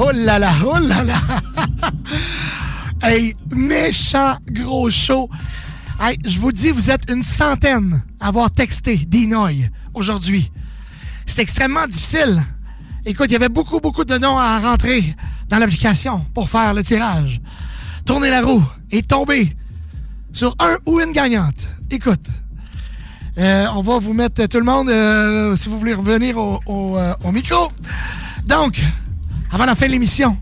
Oh là là, oh là là! hey, méchant gros show. Hey, je vous dis, vous êtes une centaine à avoir texté Dinoy aujourd'hui. C'est extrêmement difficile. Écoute, il y avait beaucoup, beaucoup de noms à rentrer dans l'application pour faire le tirage. Tournez la roue et tomber sur un ou une gagnante. Écoute, euh, on va vous mettre tout le monde, euh, si vous voulez revenir au, euh, au micro. Donc, avant la fin de l'émission,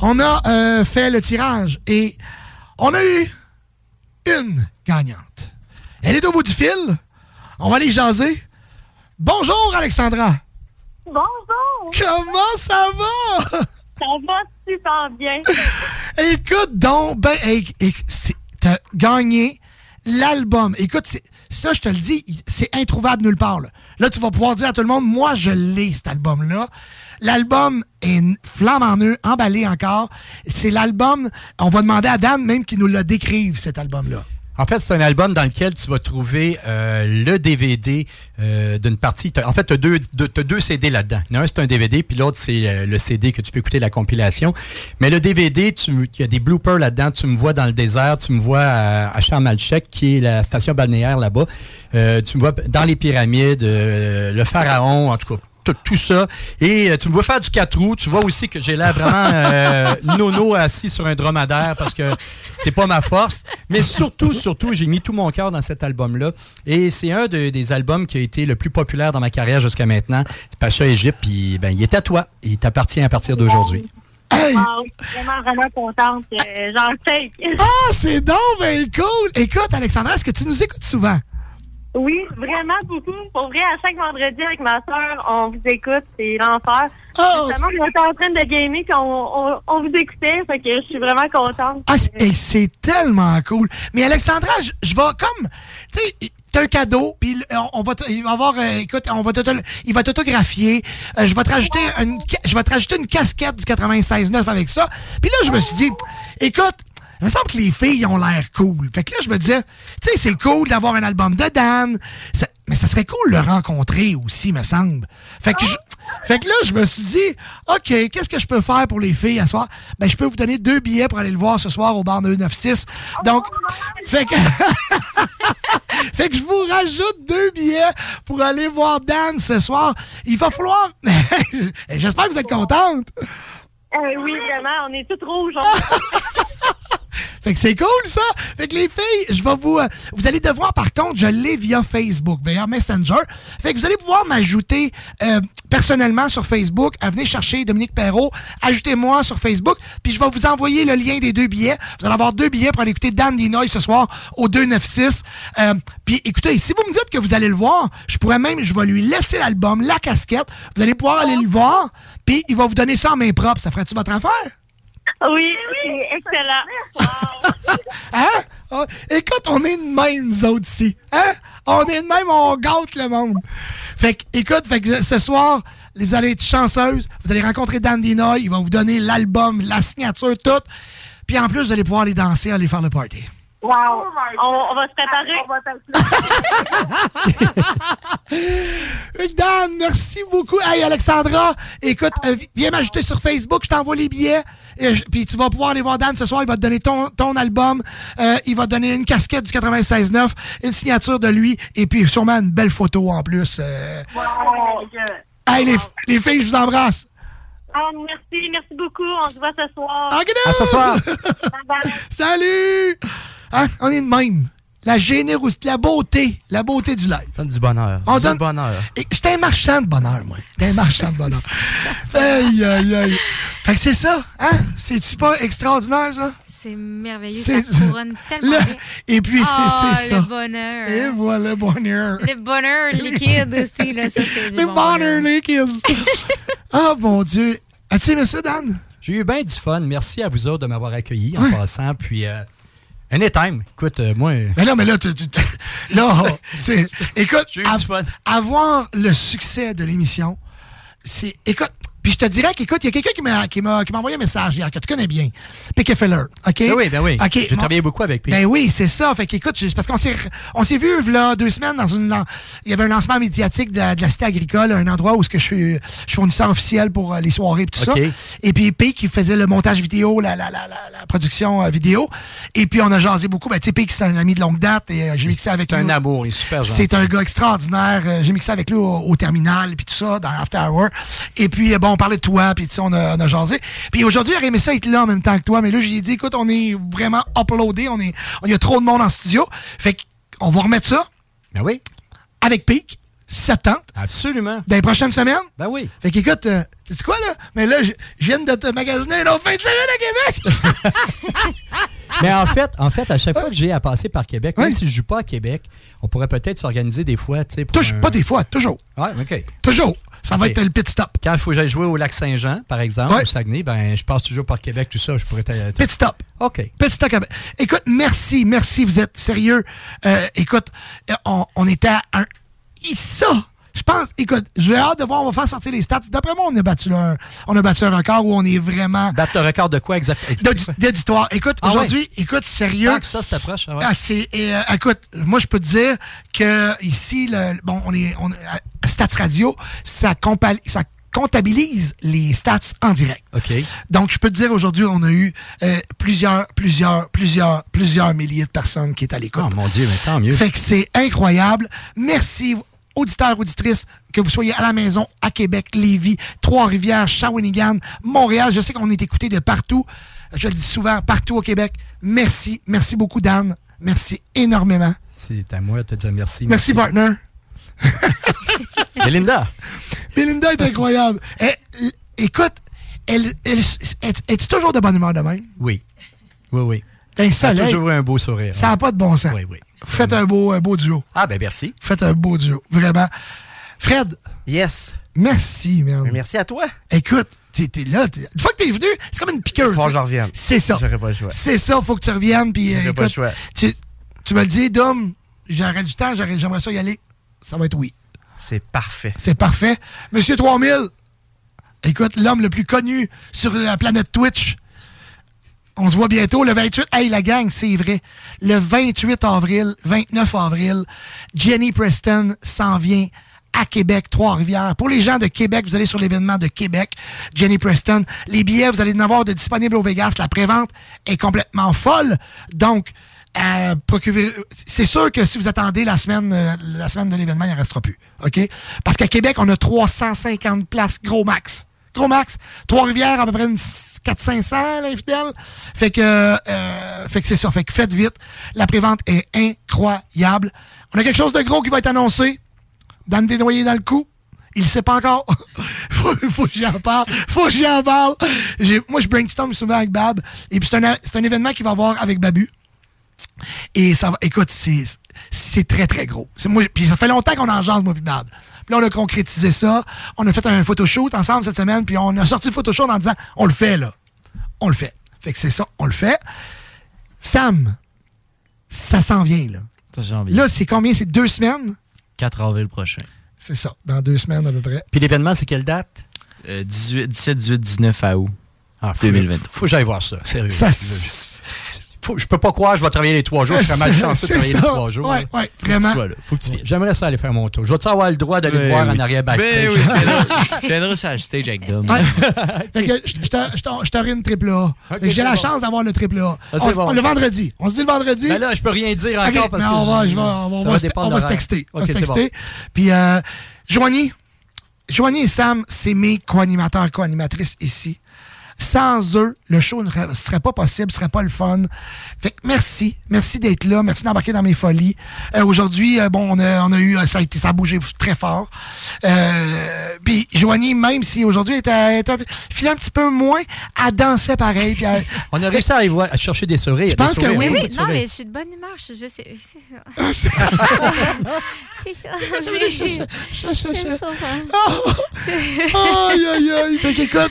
on a euh, fait le tirage et on a eu une gagnante. Elle est au bout du fil. On va aller jaser. Bonjour, Alexandra. Bonjour! Comment ça va? Ça va super bien. Écoute donc, ben, t'as gagné l'album. Écoute, ça, je te le dis, c'est introuvable nulle part. Là. Là, tu vas pouvoir dire à tout le monde, moi, je l'ai, cet album-là. L'album est flamme en eux, emballé encore. C'est l'album, on va demander à Dan même qu'il nous le décrive, cet album-là. En fait, c'est un album dans lequel tu vas trouver euh, le DVD euh, d'une partie. En fait, tu as deux, deux, CD là-dedans. Un, c'est un DVD, puis l'autre, c'est euh, le CD que tu peux écouter la compilation. Mais le DVD, il y a des bloopers là-dedans. Tu me vois dans le désert, tu me vois à, à qui est la station balnéaire là-bas. Tu me vois dans les pyramides, le pharaon, en tout cas. Tout, tout ça. Et euh, tu me vois faire du quatre roues. Tu vois aussi que j'ai l'air vraiment euh, nono assis sur un dromadaire parce que c'est pas ma force. Mais surtout, surtout, j'ai mis tout mon cœur dans cet album-là. Et c'est un de- des albums qui a été le plus populaire dans ma carrière jusqu'à maintenant. Pacha Égypte, puis ben, il est à toi. Il t'appartient à partir d'aujourd'hui. Hey! Wow, vraiment, vraiment contente. Euh, J'en sais. Ah, c'est donc ben cool! Écoute, Alexandra, est-ce que tu nous écoutes souvent? Oui, vraiment beaucoup. Pour vrai, à chaque vendredi avec ma soeur, on vous écoute. C'est l'enfer. Oh! Justement, on était en train de gamer puis on, on, on vous écoutait. Fait que je suis vraiment contente. Ah, c'est tellement cool. Mais Alexandra, je je vais comme, tu sais, t'as un cadeau, puis on, on va, il va avoir, euh, écoute, on va il va t'autographier. Euh, je vais te rajouter une, je vais te rajouter une casquette du 96.9 avec ça. Puis là, je me suis dit, écoute, il me semble que les filles ont l'air cool. Fait que là, je me disais, tu sais, c'est cool d'avoir un album de Dan, Ça- mais ça serait cool de le rencontrer aussi, me semble. Fait que je, Fait que là, je me suis dit, OK, qu'est-ce que je peux faire pour les filles à soir? Ben, je peux vous donner deux billets pour aller le voir ce soir au bar 296. Donc, fait que, fait que je vous rajoute deux billets pour aller voir Dan ce soir. Il va falloir, j'espère que vous êtes contente. Eh oui, vraiment, on est toutes rouges. Fait que c'est cool, ça. Fait que les filles, je vais vous... euh, vous allez devoir, par contre, je l'ai via Facebook, via Messenger. Fait que vous allez pouvoir m'ajouter euh, personnellement sur Facebook. À venir chercher Dominique Perrault. Ajoutez-moi sur Facebook. Puis je vais vous envoyer le lien des deux billets. Vous allez avoir deux billets pour aller écouter Dan Dinoy ce soir au 296. Euh, puis écoutez, si vous me dites que vous allez le voir, je pourrais même... Je vais lui laisser l'album, la casquette. Vous allez pouvoir aller le voir. Puis il va vous donner ça en main propre. Ça ferait-tu votre affaire? Oui, oui, excellent. Hein? Ah, écoute, on est de même, nous autres, ici. Hein? On est de même, on gâte le monde. Fait que, écoute, fait que ce soir, vous allez être chanceuses. Vous allez rencontrer Dan Dinoy. Il va vous donner l'album, la signature, tout. Puis en plus, vous allez pouvoir aller danser, aller faire le party. Wow. On, on va se préparer. Hey, Dan, merci beaucoup. Hey, Alexandra, écoute, euh, vi- viens m'ajouter sur Facebook. Je t'envoie les billets. Et je- Puis tu vas pouvoir aller voir Dan ce soir. Il va te donner ton, ton album. Euh, il va te donner une casquette du 96.9, une signature de lui. Et puis sûrement une belle photo en plus. euh. Hey, les, les filles, je vous embrasse. Ah, merci, merci beaucoup. On se voit ce soir. Ah, good À ce soir. Salut! Hein, on est de même. La générosité, la beauté, la beauté du live. Donne du bonheur. On du donne- bonheur. Et J'étais un marchand de bonheur, moi. J'étais un marchand de bonheur. aïe, aïe, aïe. Fait que c'est ça, hein? C'est-tu pas extraordinaire, ça? C'est merveilleux. C'est- Ça couronne tellement Le-. Et puis, c'est c'est ça. le bonheur. Et voilà, le bonheur. Le bonheur liquide aussi, là, ça, c'est du Le bon bonheur, kids. Ah, mon Dieu. As-tu aimé ça, Dan? J'ai eu bien du fun. Merci à vous autres de m'avoir accueilli en passant. Puis, euh, anytime. Écoute, euh, moi. Mais non, mais là, tu, tu- tu- là, c'est. Écoute, av- fun. avoir le succès de l'émission, c'est. Écoute, puis je te dirais qu'écoute, il y a quelqu'un qui m'a, qui, m'a, qui m'a envoyé un message hier que tu connais bien. Pique Feller. OK? Ben oui, ben oui. OK. J'ai travaillé beaucoup avec Pique. Ben oui, c'est ça. Fait qu'écoute, c'est parce qu'on s'est, on s'est vu là deux semaines dans une, il y avait un lancement médiatique de la, de la cité agricole, un endroit où ce que je suis, je suis fournisseur officiel pour euh, les soirées et tout ça. Et puis Pique qui faisait le montage vidéo, la, la, la, la, la production euh, vidéo. Et puis on a jasé beaucoup. Ben tu sais, Pique c'est un ami de longue date et euh, j'ai mixé avec C'est lui. un amour. Il est super gentil. C'est un gars extraordinaire. J'ai mixé avec lui au, au terminal, puis tout ça, dans l'After Hour. Et puis, bon, on parlait de toi, puis tu sais, on a, on a jasé. Puis aujourd'hui, il aurait aimé ça être là en même temps que toi. Mais là, j'ai dit, écoute, on est vraiment uploadé. On est, il y a trop de monde en studio. Fait qu'on va remettre ça Ben oui, avec Peak, septembre, absolument. dans les prochaines semaines. Ben oui. Fait qu'écoute, euh, sais quoi, là? Mais là, je viens de te magasiner une autre fin de semaine à Québec! Mais en fait, en fait, à chaque fois que j'ai à passer par Québec, même Oui. si je joue pas à Québec, on pourrait peut-être s'organiser des fois, tu sais, un- pas des fois, toujours. Ouais, OK. Toujours. Ça va être le pit stop. Quand il faut que j'aille jouer au lac Saint-Jean, par exemple, Ouais. au Saguenay, ben, je passe toujours par Québec, tout ça. Je pourrais Pit stop. OK. Petit stock à- Écoute, merci, merci, vous êtes sérieux. Euh, écoute, euh, on, on était à un. Ça! Je pense, écoute, j'ai hâte de voir, on va faire sortir les stats. D'après moi, on a battu un, on a battu un record où on est vraiment Battre le record de quoi exactement? d'audi- d'auditoire. Écoute, Ah aujourd'hui, écoute, sérieux. Tant que ça, c'est approche. ah ouais. Ah, c'est, et, euh, écoute, moi, je peux te dire que ici, le, bon, on est, on, Stats Radio, ça, ça comptabilise les stats en direct. OK. Donc, je peux te dire, aujourd'hui, on a eu euh, plusieurs, plusieurs, plusieurs, plusieurs milliers de personnes qui est à l'écoute. Oh mon Dieu, mais tant mieux. Fait que c'est incroyable. Merci, auditeurs, auditrices, que vous soyez à la maison, à Québec, Lévis, Trois-Rivières, Shawinigan, Montréal. Je sais qu'on est écouté de partout. Je le dis souvent, partout au Québec. Merci. Merci beaucoup, Dan. Merci énormément. C'est à moi de te dire merci. Merci, partner. Belinda. Belinda est incroyable. Écoute, elle, elle, elle- es-tu toujours de bonne humeur de même? Oui. Oui, oui. A soleil. toujours un beau sourire. Ça n'a pas de bon sens. Oui, oui. Faites un beau, un beau duo. Ah, ben merci. Faites un beau duo. Vraiment. Fred, Yes. merci, man. Mais merci à toi. Écoute, t'es t'es là. Une fois que t'es venu, c'est comme une piqueuse. Faut que je revienne. C'est ça. J'aurais pas le choix. C'est ça, faut que tu reviennes. Puis, euh, J'aurais pas le choix. Tu, tu me le dis, Dom, j'aurais du temps, j'aurais- j'aimerais ça y aller. Ça va être oui. C'est parfait. C'est parfait. Monsieur 3000, écoute, l'homme le plus connu sur la planète Twitch. On se voit bientôt le 28. Hey, la gang, c'est vrai. Le 28 avril, 29 avril, Jenny Preston s'en vient à Québec, Trois-Rivières. Pour les gens de Québec, vous allez sur l'événement de Québec, Jenny Preston. Les billets, vous allez en avoir de disponibles au Vegas. La prévente est complètement folle. Donc, euh, c'est sûr que si vous attendez la semaine, euh, la semaine de l'événement, il n'en restera plus. OK? Parce qu'à Québec, on a 350 places, gros max. Gros max. Trois-Rivières, à peu près une 400-500, l'infidèle. Fait que, euh, que c'est ça. Fait que faites vite. La prévente est incroyable. On a quelque chose de gros qui va être annoncé. Dan Desnoyers dans le coup. Il sait pas encore. faut, faut que j'en parle. Faut que j'en parle. J'ai- Moi, je brainstorm souvent avec Bab. Et puis, c'est un, un événement qu'il va avoir avec Babu. Et ça va, écoute, c'est, c'est très, très gros. C'est moi, puis ça fait longtemps qu'on en jase, moi, puis Bab. Puis là, on a concrétisé ça. On a fait un photoshoot ensemble cette semaine, puis on a sorti le photoshoot en disant, on le fait, là. On le fait. Fait que c'est ça, on le fait. Sam, ça s'en vient, là. Ça, j'ai envie. Là, c'est combien? C'est deux semaines? 4 avril prochain. C'est ça, dans deux semaines à peu près. Puis l'événement, c'est quelle date? Euh, 18, 17, 18, 19 à août. Ah, faut, 2023. faut que j'aille voir ça, sérieux. Ça, Faut- je peux pas croire que je vais travailler les trois jours. Je serais mal chanceux de travailler ça. les trois jours. Ouais, vraiment. Là. Faut que tu viennes. J'aimerais ça aller faire mon tour. Je vais-tu avoir le droit d'aller Ben le voir oui. en arrière backstage? Ben oui, tu viendras- tu viendras sur le stage avec Dom. Ouais. fait que je t'aurai- une triple A. J'ai la bon. chance d'avoir le triple A. Ah, On. Le vendredi. On se dit le vendredi. Ben là, je peux rien dire encore parce mais que on va, je- on va- ça on va se- dépendre on va se d'horaire. texter. On va Ok, se c'est bon. texter. Puis, euh, Joanie, Joanie et Sam, c'est mes co-animateurs, co-animatrices ici. Sans eux, le show ne serait- pas possible, serait pas le fun. Fait que merci, merci d'être là, merci d'embarquer dans mes folies. Euh, Aujourd'hui, euh, bon, on a, on a eu, euh, ça a été, ça a bougé très fort. Euh, puis Joanie, même si aujourd'hui elle était, elle était un un petit peu moins, elle dansait pareil. puis elle- On a réussi à, aller voir- à chercher des sourires. Je pense que oui. non, mais je suis de bonne humeur. Je, je sais. aïe, aïe, aïe. Fait qu'écoute,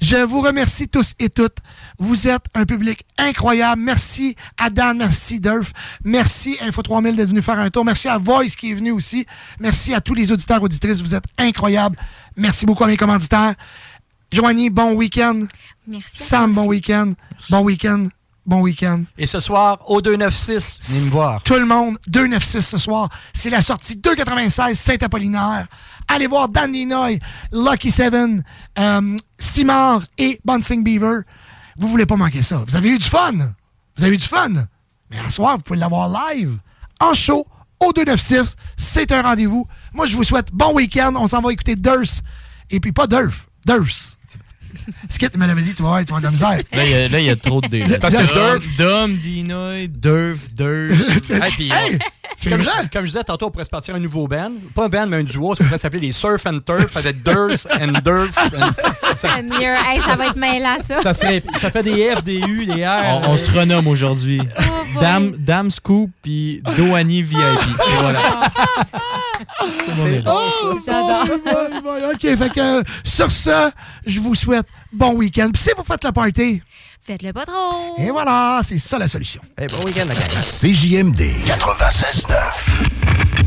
je vous remercie tous et toutes. Vous êtes un public incroyable. Merci à Dan, merci Durf, merci Info 3000 d'être venu faire un tour. Merci à Voice qui est venu aussi. Merci à tous les auditeurs, auditrices. Vous êtes incroyables. Merci beaucoup à mes commanditaires. Joanie, bon week-end. Merci. Sam, bon week-end. Bon week-end. Bon week-end. Et ce soir, au 296, venez me voir. Tout le monde, 296 ce soir. C'est la sortie 296 Saint-Apollinaire. Allez voir Dan Dinoy, Lucky Seven, euh, Simard et Bouncing Beaver. Vous voulez pas manquer ça. Vous avez eu du fun. Vous avez eu du fun. Mais à soir, vous pouvez l'avoir live, en show, au 296. C'est un rendez-vous. Moi, je vous souhaite bon week-end. On s'en va écouter Durst. Et puis pas Durf, Durst. Skit me l'avait dit, tu vas voir, tu vas avoir de la misère. Là, il y a- trop de dés. là. Parce que Dom, Durf- Dom, Dinoy, Durf, Durf. Hey, comme, je, comme je disais tantôt, on pourrait se partir un nouveau band. Pas un band, mais un duo. Ça pourrait s'appeler les Surf and Turf avec Durf and Durf. and- ça, Mieux. Hey, ça va être mêlant, ça. ça, serait- ça fait des F, des U, des R. On, on se renomme aujourd'hui. Oh. Dame, Dame Scoop puis Doani VIP. Et voilà. C'est bon, Oh, ça. boy, boy. OK, fait que sur ce, je vous souhaite bon week-end. Puis si vous faites le party, Faites-le pas trop. et voilà, c'est ça la solution. Hey, bon week-end, la gang. CJMD 96.9.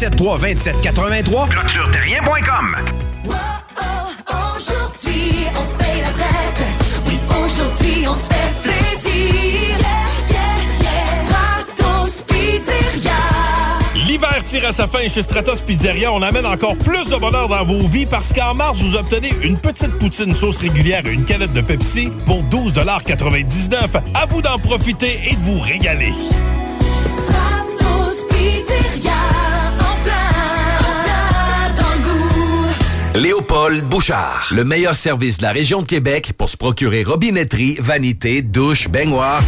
473 2783 clôtureterrien.com. Aujourd'hui, on se paye la traite. Oui, aujourd'hui, on se fait plaisir. Yeah, yeah, yeah. Stratos Pizzeria. L'hiver tire à sa fin chez Stratos Pizzeria. On amène encore plus de bonheur dans vos vies parce qu'en mars, vous obtenez une petite poutine sauce régulière et une canette de Pepsi pour 12,99 À vous d'en profiter et de vous régaler. Léopold Bouchard, le meilleur service de la région de Québec pour se procurer robinetterie, vanité, douche, baignoire.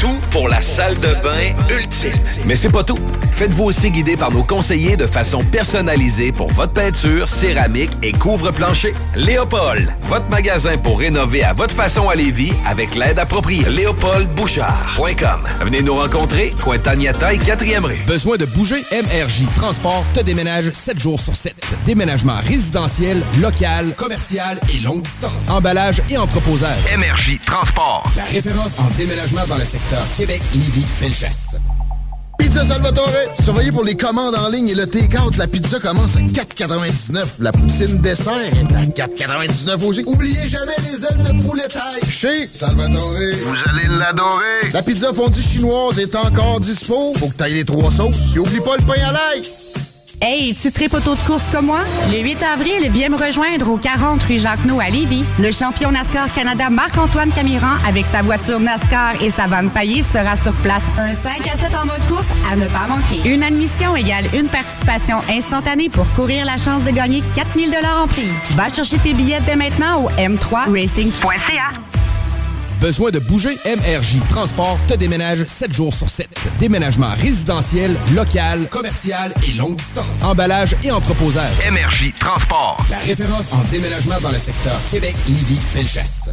Tout pour la salle de bain ultime. Mais c'est pas tout. Faites-vous aussi guider par nos conseillers de façon personnalisée pour votre peinture, céramique et couvre-plancher. Léopold, votre magasin pour rénover à votre façon à Lévis avec l'aide appropriée. LéopoldBouchard.com. Venez nous rencontrer, Cointagnata et 4e rue. Besoin de bouger? MRJ Transport te déménage 7 jours sur 7. Déménagement résidentiel, local, commercial et longue distance. Emballage et entreposage. MRJ Transport. La référence en déménagement dans le secteur Québec, Lévis, Felchasse. Pizza Salvatore, surveillez pour les commandes en ligne et le take-out. La pizza commence à 4,99. La poutine dessert est à 4,99 aussi. Oubliez jamais les ailes de poulet taille. Chez Salvatore. Vous allez l'adorer. La pizza fondue chinoise est encore dispo. Faut que t'ailles les trois sauces. Et oublie pas le pain à l'ail. Hey, tu tripes auto de course comme moi? Le 8 avril, viens me rejoindre au 40 rue Jacques-No à Lévis. Le champion NASCAR Canada Marc-Antoine Camiran, avec sa voiture NASCAR et sa vanne paillée, sera sur place. Un 5 à 7 en mode course à ne pas manquer. Une admission égale une participation instantanée pour courir la chance de gagner 4000 en prix. Va chercher tes billets dès maintenant au m3racing.ca. Besoin de bouger? MRJ Transport te déménage 7 jours sur 7. Déménagement résidentiel, local, commercial et longue distance. Emballage et entreposage. MRJ Transport. La référence en déménagement dans le secteur Québec, Lévis, Felchasse.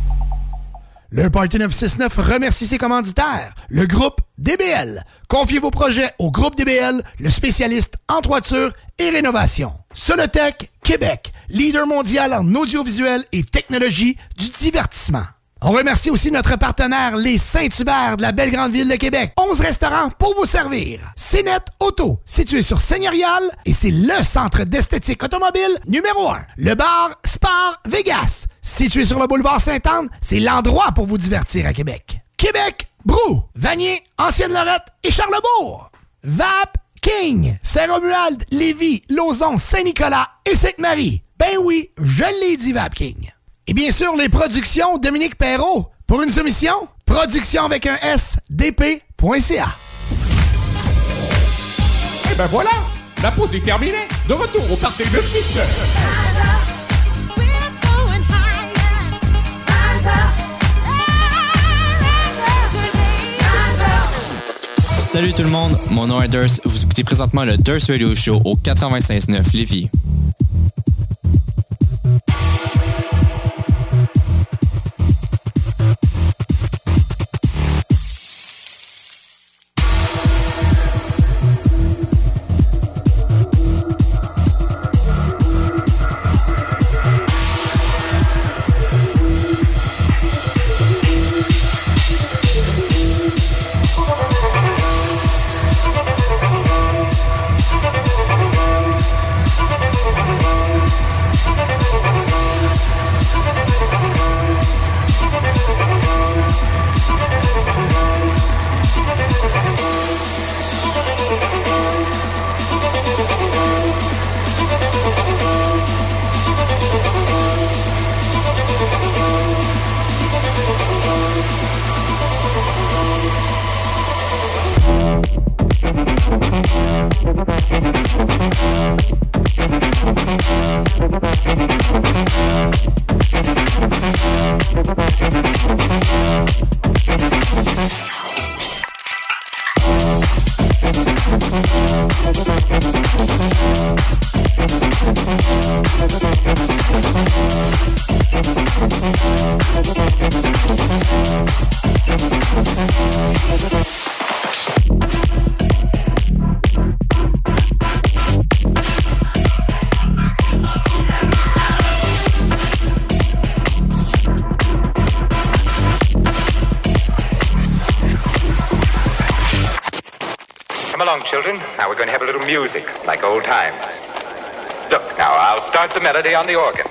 Le Party 969 remercie ses commanditaires, le groupe DBL. Confiez vos projets au groupe DBL, le spécialiste en toiture et rénovation. Solotech Québec, leader mondial en audiovisuel et technologie du divertissement. On remercie aussi notre partenaire, les Saint-Hubert de la belle grande ville de Québec. 11 restaurants pour vous servir. CNET Auto, situé sur Seigneurial, et c'est le centre d'esthétique automobile numéro 1. Le bar Spar Vegas, situé sur le boulevard Sainte-Anne, c'est l'endroit pour vous divertir à Québec. Québec, Brou, Vanier, Ancienne-Lorette et Charlebourg. VAP King, Saint-Romuald, Lévis, Lauson, Saint-Nicolas et Sainte-Marie. Ben oui, je l'ai dit VAP King. Et bien sûr, les productions Dominique Perrault. Pour une soumission, production avec un S, dp.ca. Et ben voilà, la pause est terminée. De retour au party de 6 Salut tout le monde, mon nom est Durst. Vous écoutez présentement le Durst Radio Show au 96.9 Lévis. On the organ.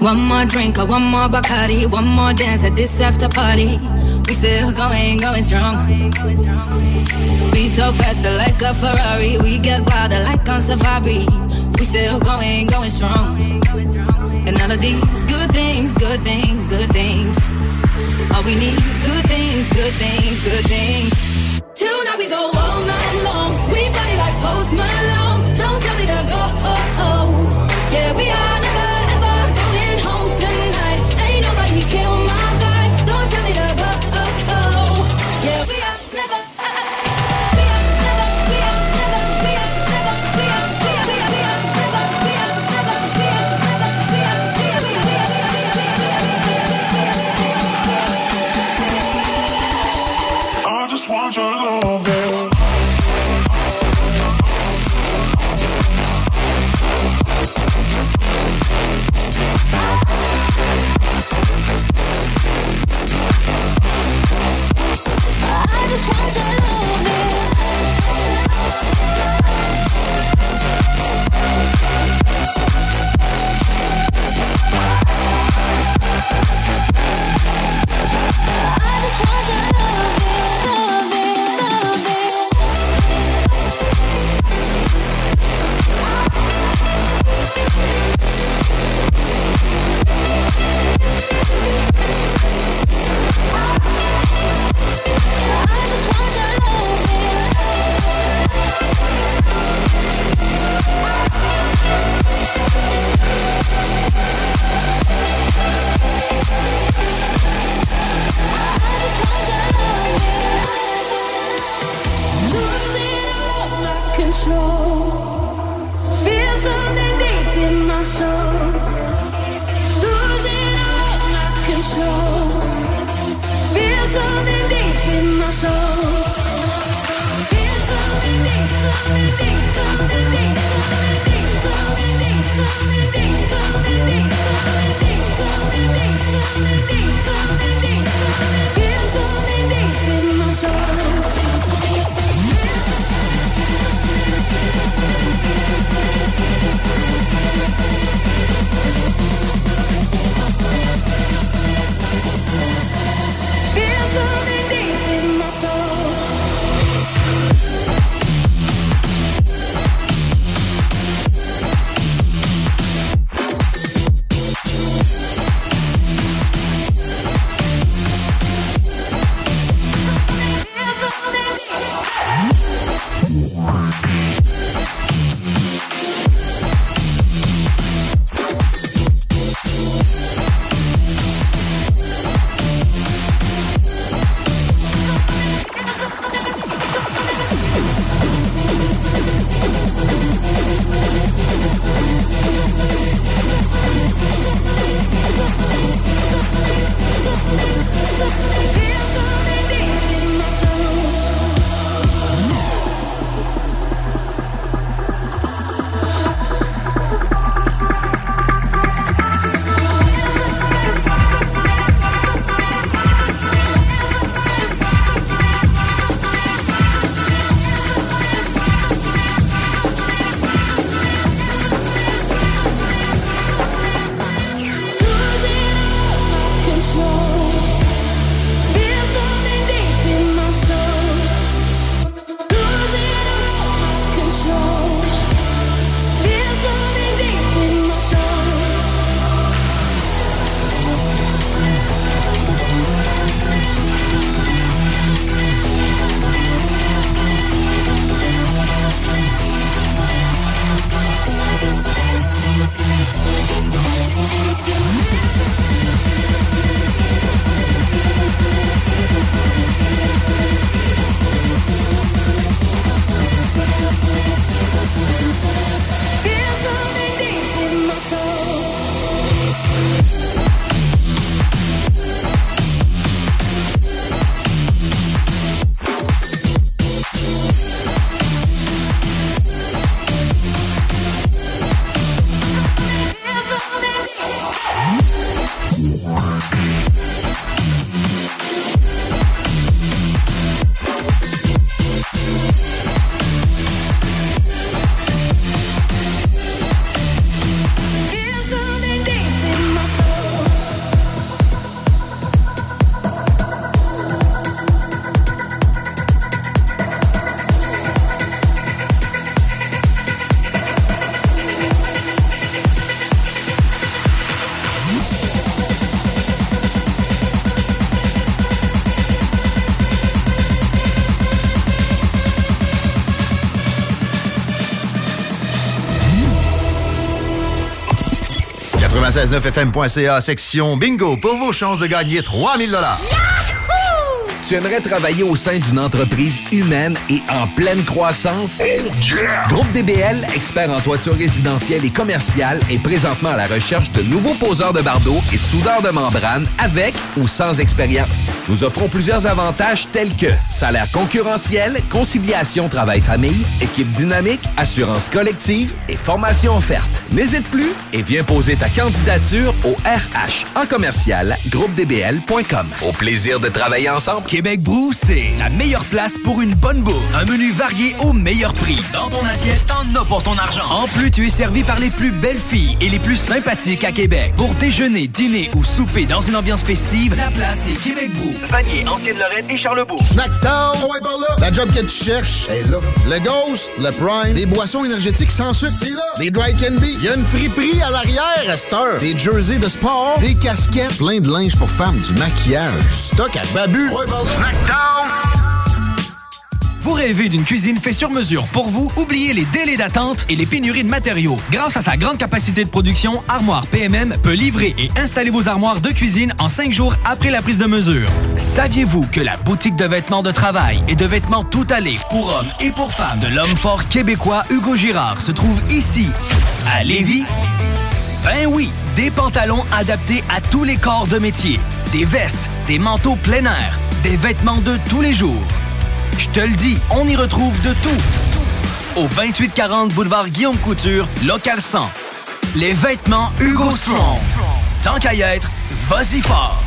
One more drink, or one more Bacardi, one more dance at this after party. We still going, going strong. Speed so fast, like a Ferrari, we get wilder like on safari. We still going, going strong. And all of these good things, good things, good things. All we need, good things, good things, good things. Till now we go all night long. We body like Post Malone. Don't tell me to go. Oh oh. Yeah, we are never. 969fm.ca, section bingo, pour vos chances de gagner 3000 dollars. Tu aimerais travailler au sein d'une entreprise humaine et en pleine croissance? Oh, Groupe DBL, expert en toiture résidentielle et commerciale, est présentement à la recherche de nouveaux poseurs de bardeaux et de soudeurs de membrane avec ou sans expérience. Nous offrons plusieurs avantages tels que salaire concurrentiel, conciliation travail-famille, équipe dynamique, assurance collective et formation offerte. N'hésite plus et viens poser ta candidature au RH en commercial groupedbl.com. Au plaisir de travailler ensemble. Québec Brou, c'est la meilleure place pour une bonne bouffe. Un menu varié au meilleur prix. Dans ton assiette, t'en as pour ton argent. En plus, tu es servi par les plus belles filles et les plus sympathiques à Québec. Pour déjeuner, dîner ou souper dans une ambiance festive, la place est Québec Brou. Vanier, Ancienne-Lorraine et Charlebourg. Snackdown, ouais, par là. La job que tu cherches, est là. Le Ghost, le Prime, des boissons énergétiques sans sucre, c'est là. Des dry candy, il y a une friperie à l'arrière à cette heure. Des jerseys de sport, des casquettes, plein de linge pour femmes, du maquillage, du stock à babu. Ouais. Vous rêvez d'une cuisine faite sur mesure pour vous? Oubliez les délais d'attente et les pénuries de matériaux. Grâce à sa grande capacité de production, Armoire PMM peut livrer et installer vos armoires de cuisine en cinq jours après la prise de mesure. Saviez-vous que la boutique de vêtements de travail et de vêtements tout allés pour hommes et pour femmes de l'homme fort québécois Hugo Girard se trouve ici, à Lévis? Ben oui, des pantalons adaptés à tous les corps de métier, des vestes, des manteaux plein air, des vêtements de tous les jours. Je te le dis, on y retrouve de tout. Au 2840 boulevard Guillaume Couture, local 100. Les vêtements Hugo Strong. Tant qu'à y être, vas-y fort.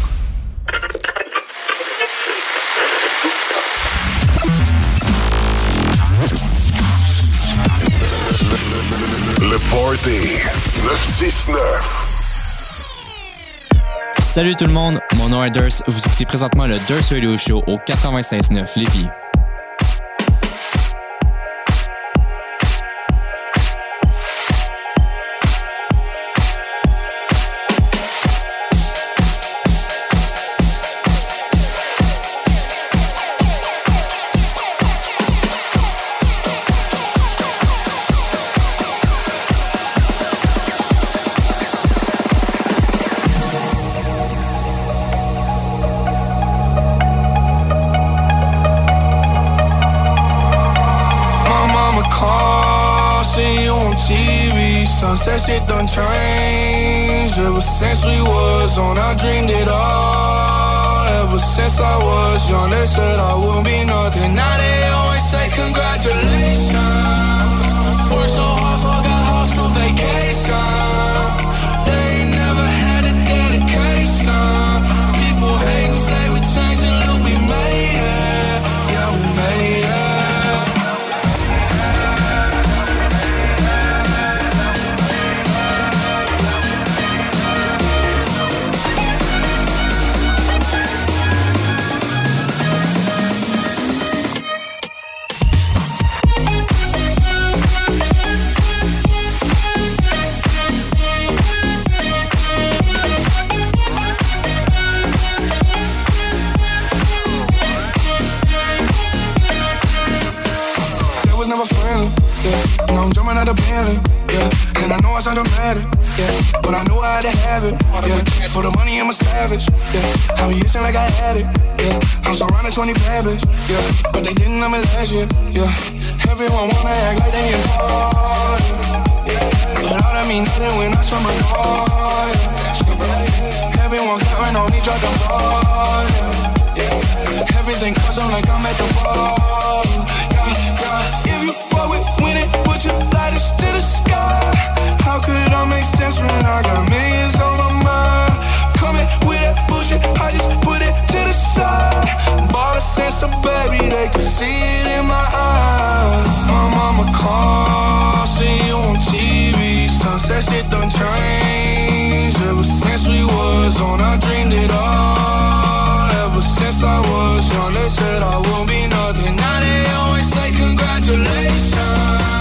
Le Party 969. Salut tout le monde, mon nom est Durs. Vous écoutez présentement le Durs Radio Show au 96.9 Lévis. Shit done changed. Ever since we was on, I dreamed it all. Ever since I was young, they said I wouldn't be nothing. Now they always say congratulations. Worked so hard, forgot how to vacation. To have it, yeah. For the money, I'm a savage, yeah. I be itching like I had it, yeah. I'm surrounded 20 bad yeah. But they didn't me last year, yeah. Everyone wanna act like they important, yeah. But all that mean nothing when I swim door, yeah. Everyone counting on me, drop the ball, yeah. Everything custom like I'm at the ball, so baby they can see it in my eyes. My mama calls, see you on TV. Sunset shit done changed ever since we was on. I dreamed it all. Ever since I was young, they said I won't be nothing. Now they always say congratulations.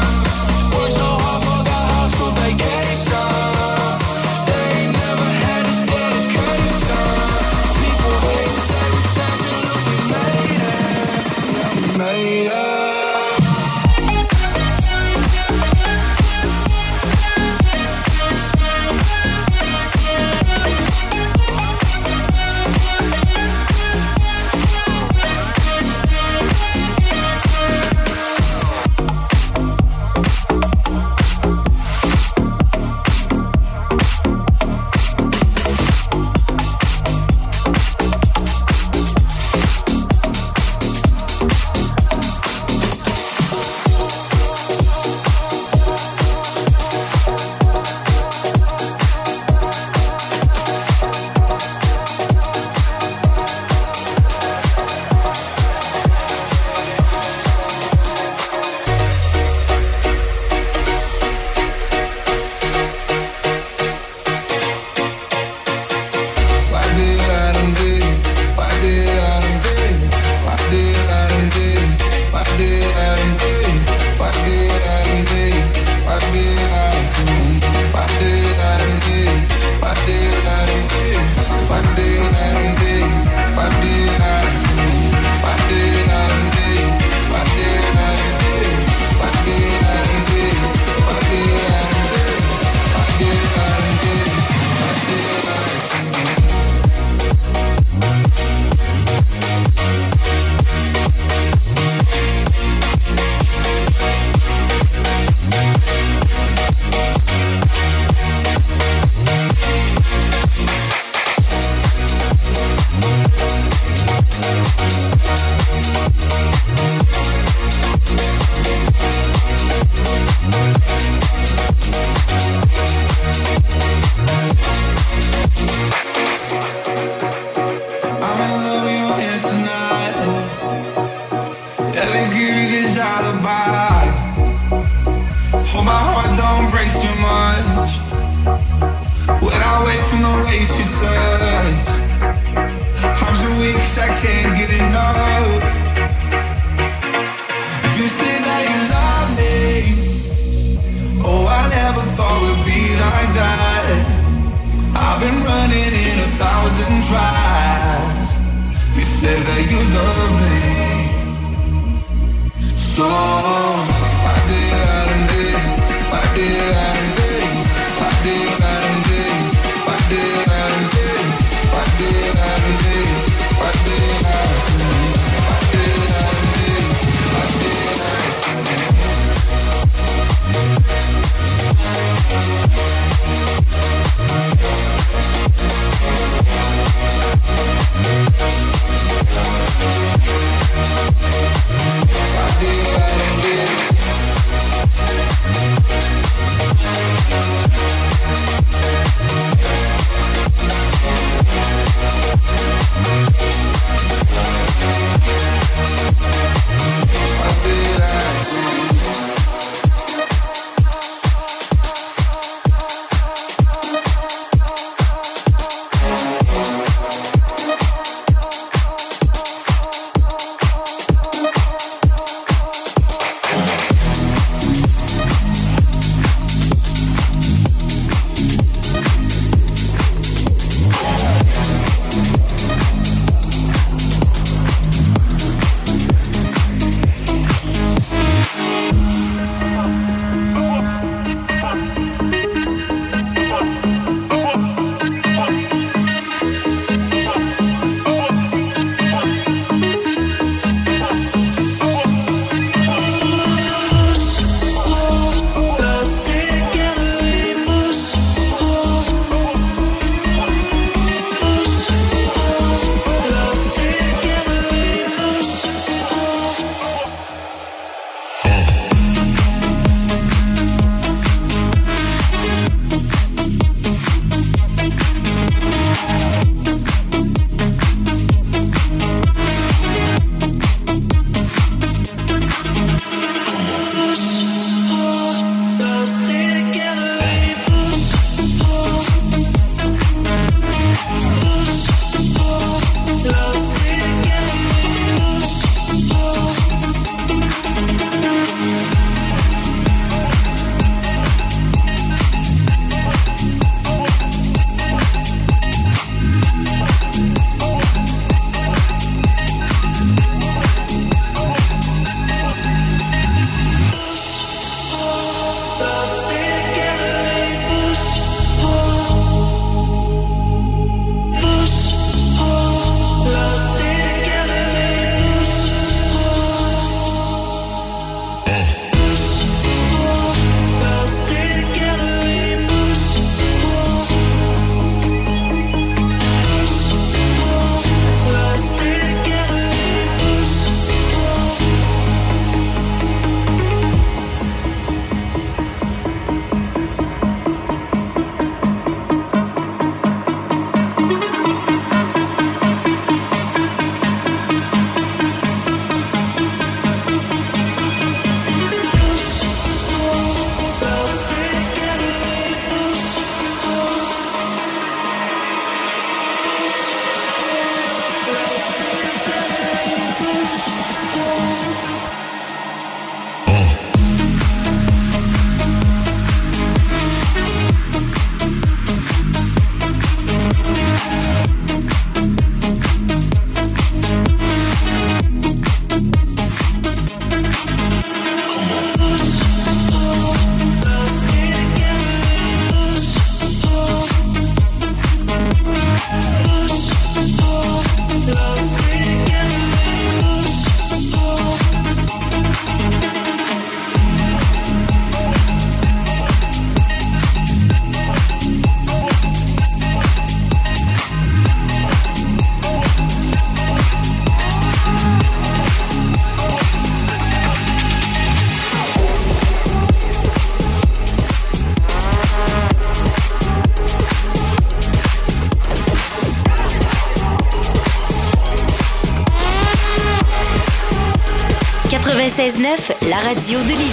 Radio de Lévis.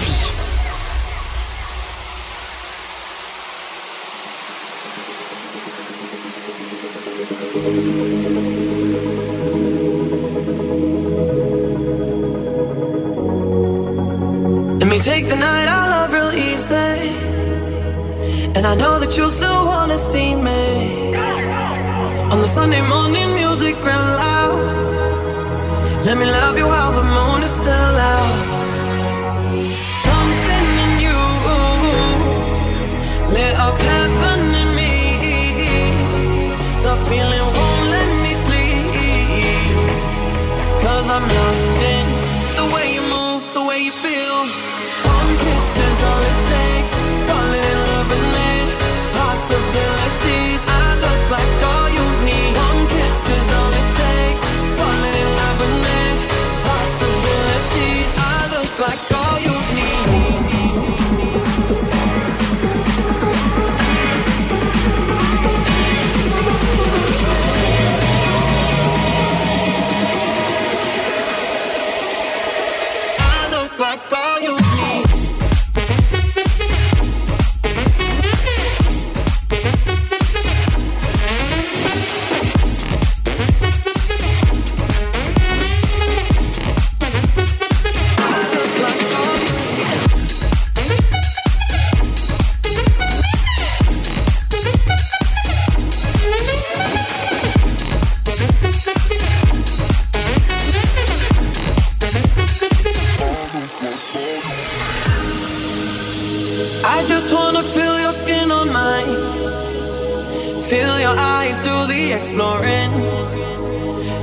Exploring.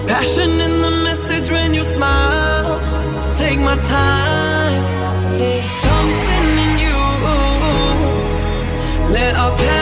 Passion in the message when you smile. Take my time. Something in you lit up heaven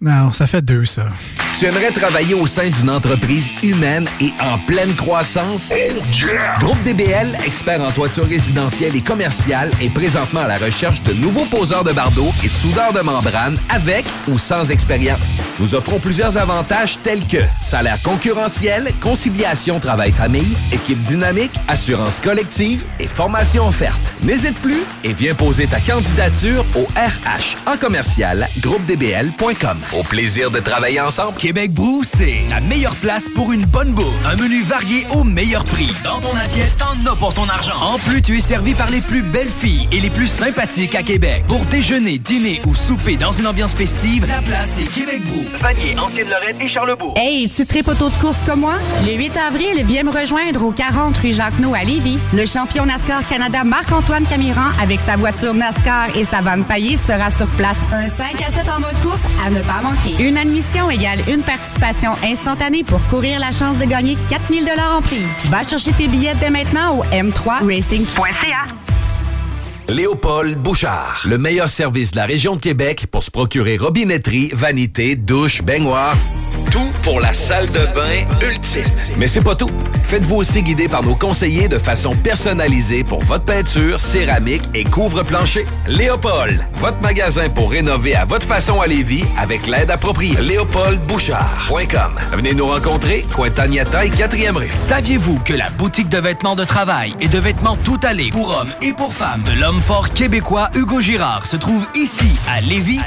Non, ça fait deux, ça. Tu aimerais travailler au sein d'une entreprise humaine et en pleine croissance? Groupe DBL, expert en toiture résidentielle et commerciale, est présentement à la recherche de nouveaux poseurs de bardeaux et de soudeurs de membrane avec ou sans expérience. Nous offrons plusieurs avantages tels que salaire concurrentiel, conciliation travail-famille, équipe dynamique, assurance collective et formation offerte. N'hésite plus et viens poser ta candidature au RH en commercial groupedbl.com. Au plaisir de travailler ensemble. Québec Brou, c'est la meilleure place pour une bonne bouffe. Un menu varié au meilleur prix. Dans ton assiette, t'en as pour ton argent. En plus, tu es servi par les plus belles filles et les plus sympathiques à Québec. Pour déjeuner, dîner ou souper dans une ambiance festive, la place est Québec Brou. Vanier, Ancienne-Lorette et Charlebourg. Hey, tu tripes auto de course comme moi? Le 8 avril, viens me rejoindre au 40 rue Jacques-No à Lévis. Le champion NASCAR Canada Marc-Antoine Camiran avec sa voiture NASCAR et sa vanne paillée sera sur place. Un 5 à 7 en mode course à ne pas manquer. Une admission égale une participation instantanée pour courir la chance de gagner 4000 en prix. Va chercher tes billets dès maintenant au m3racing.ca. Léopold Bouchard, le meilleur service de la région de Québec pour se procurer robinetterie, vanité, douche, baignoire. Tout pour la salle de bain ultime. Mais c'est pas tout. Faites-vous aussi guider par nos conseillers de façon personnalisée pour votre peinture, céramique et couvre-plancher. Léopold, votre magasin pour rénover à votre façon à Lévis avec l'aide appropriée. LéopoldBouchard.com. Venez nous rencontrer, Cointagnata et 4e rue. Saviez-vous que la boutique de vêtements de travail et de vêtements tout allés pour hommes et pour femmes de l'homme fort québécois Hugo Girard se trouve ici à Lévis?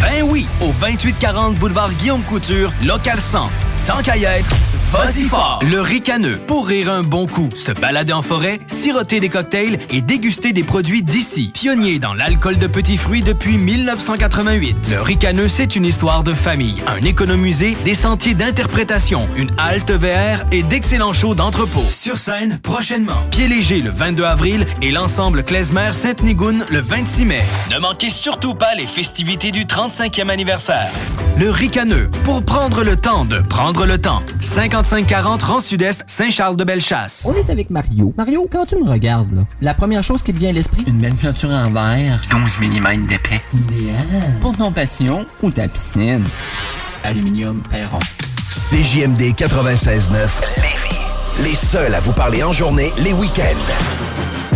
Ben oui, au 2840 boulevard Guillaume Couture, local 100. Tant qu'à y être, vas-y fort! Le ricaneux, pour rire un bon coup, se balader en forêt, siroter des cocktails et déguster des produits d'ici. Pionnier dans l'alcool de petits fruits depuis 1988. Le ricaneux, c'est une histoire de famille, un économusée, des sentiers d'interprétation, une halte VR et d'excellents shows d'entrepôt. Sur scène, prochainement. Pied léger le 22 avril et l'ensemble Klezmer Sainte-Nigoune le 26 mai. Ne manquez surtout pas les festivités du 35e anniversaire. Le ricaneux, pour prendre le temps de prendre le temps. 5540 Rang Sud-Est, Saint-Charles-de-Bellechasse. On est avec Mario. Mario, quand tu me regardes, là, la première chose qui te vient à l'esprit, une belle peinture en verre. 12 mm d'épais. Idéal. Pour ton passion ou ta piscine. Aluminium Perron. CJMD 96.9. Les seuls à vous parler en journée, les week-ends.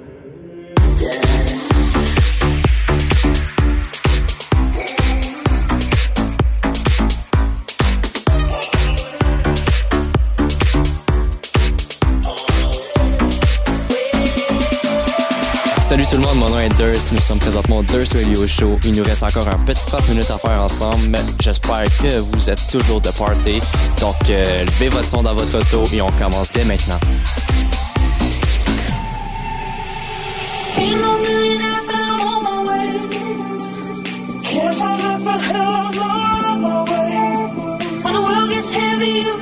Salut tout le monde, mon nom est Durst. Nous sommes présentement au Durst Radio Show. Il nous reste encore un petit 30 minutes à faire ensemble, mais j'espère que vous êtes toujours de party. Donc, euh, levez votre son dans votre auto et on commence dès maintenant. Can't find hell on my way. When the world gets heavy, you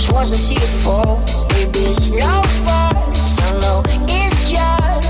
just wants to see you fall. Maybe it's no fun, so no, it's just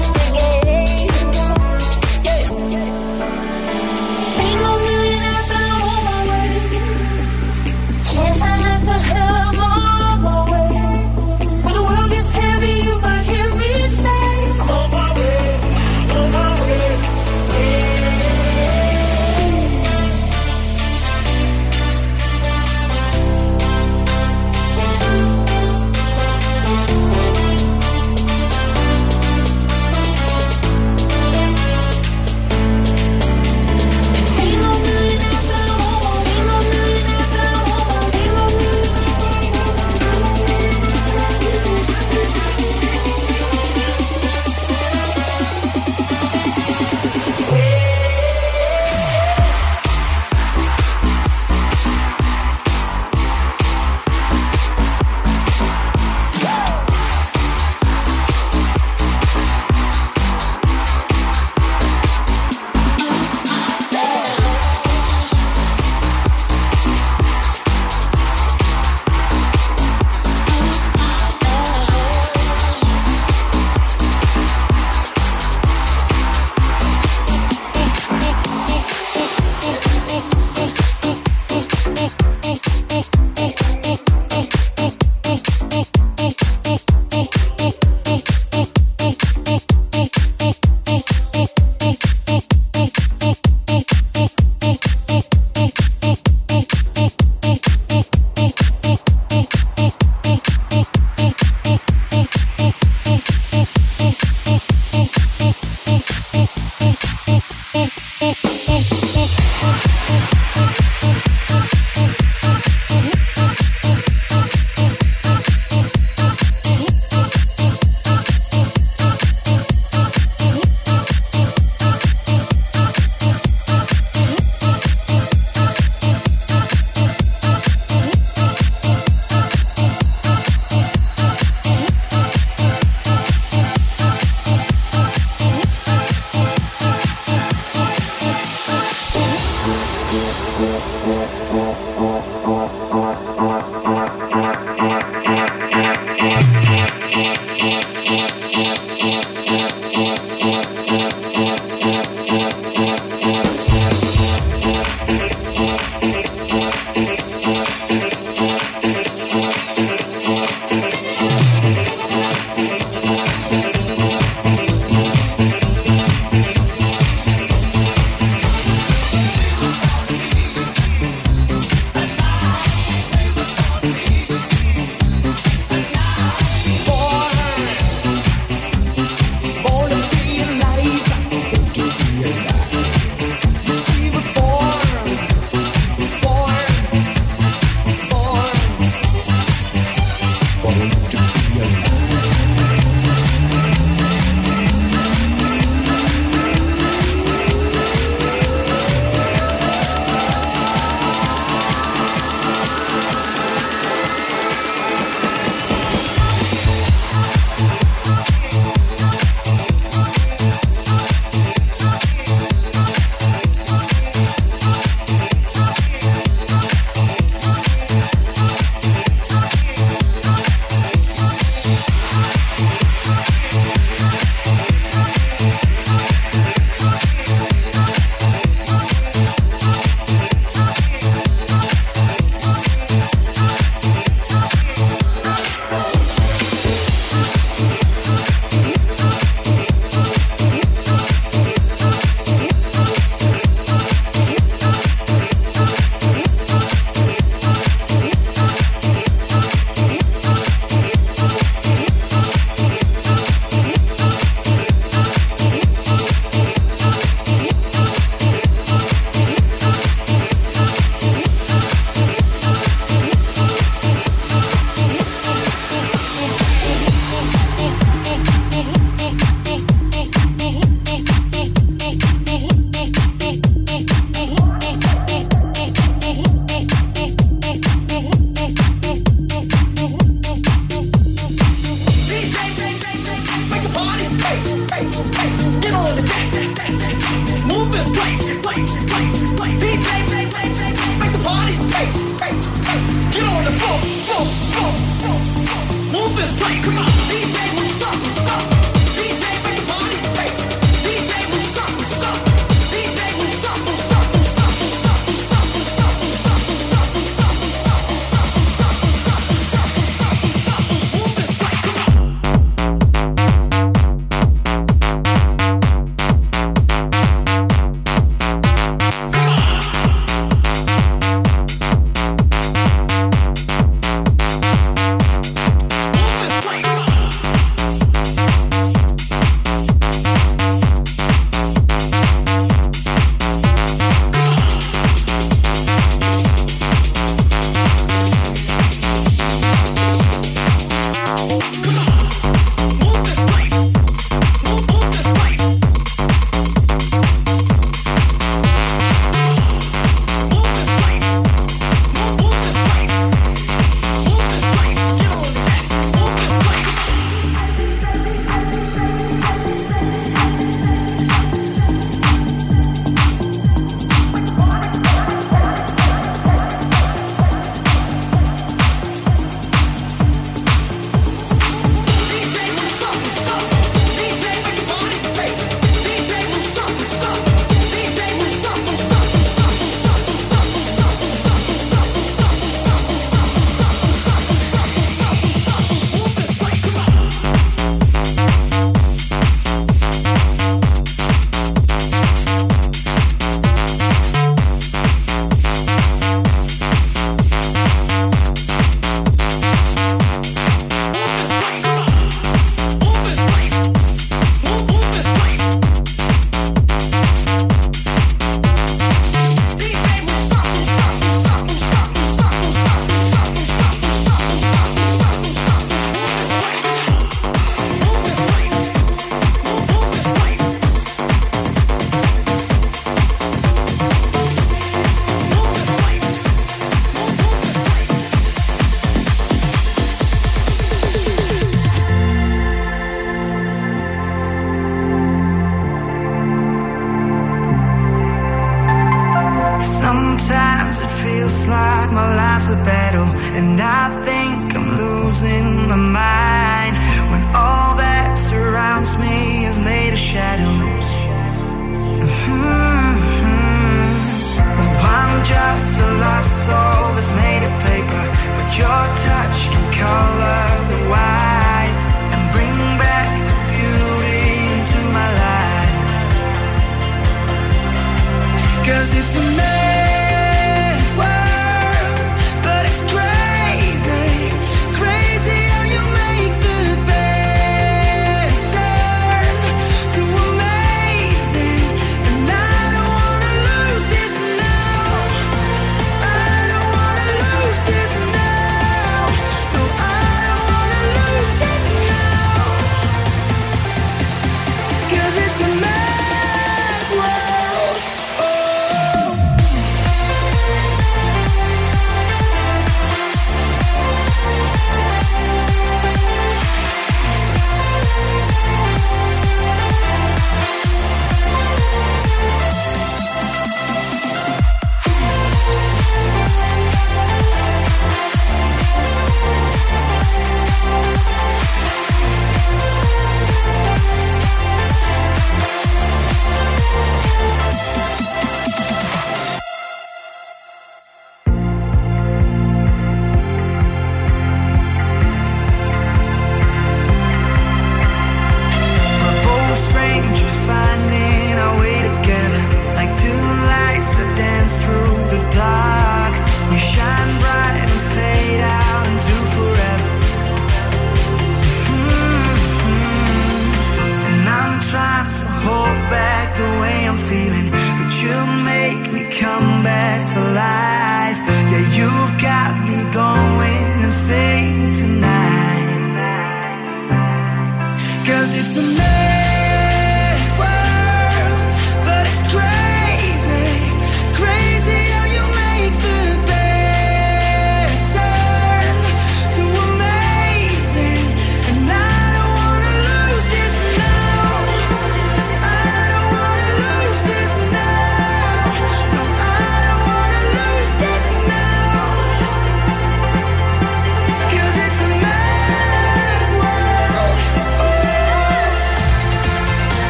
shadow.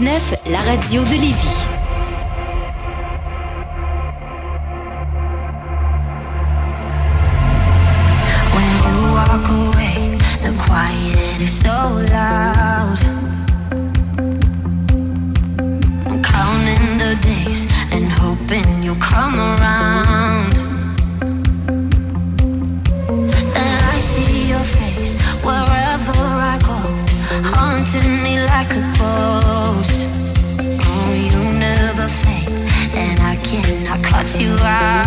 96.9, la radio de Lévis. When you walk away, the quiet is so loud. loud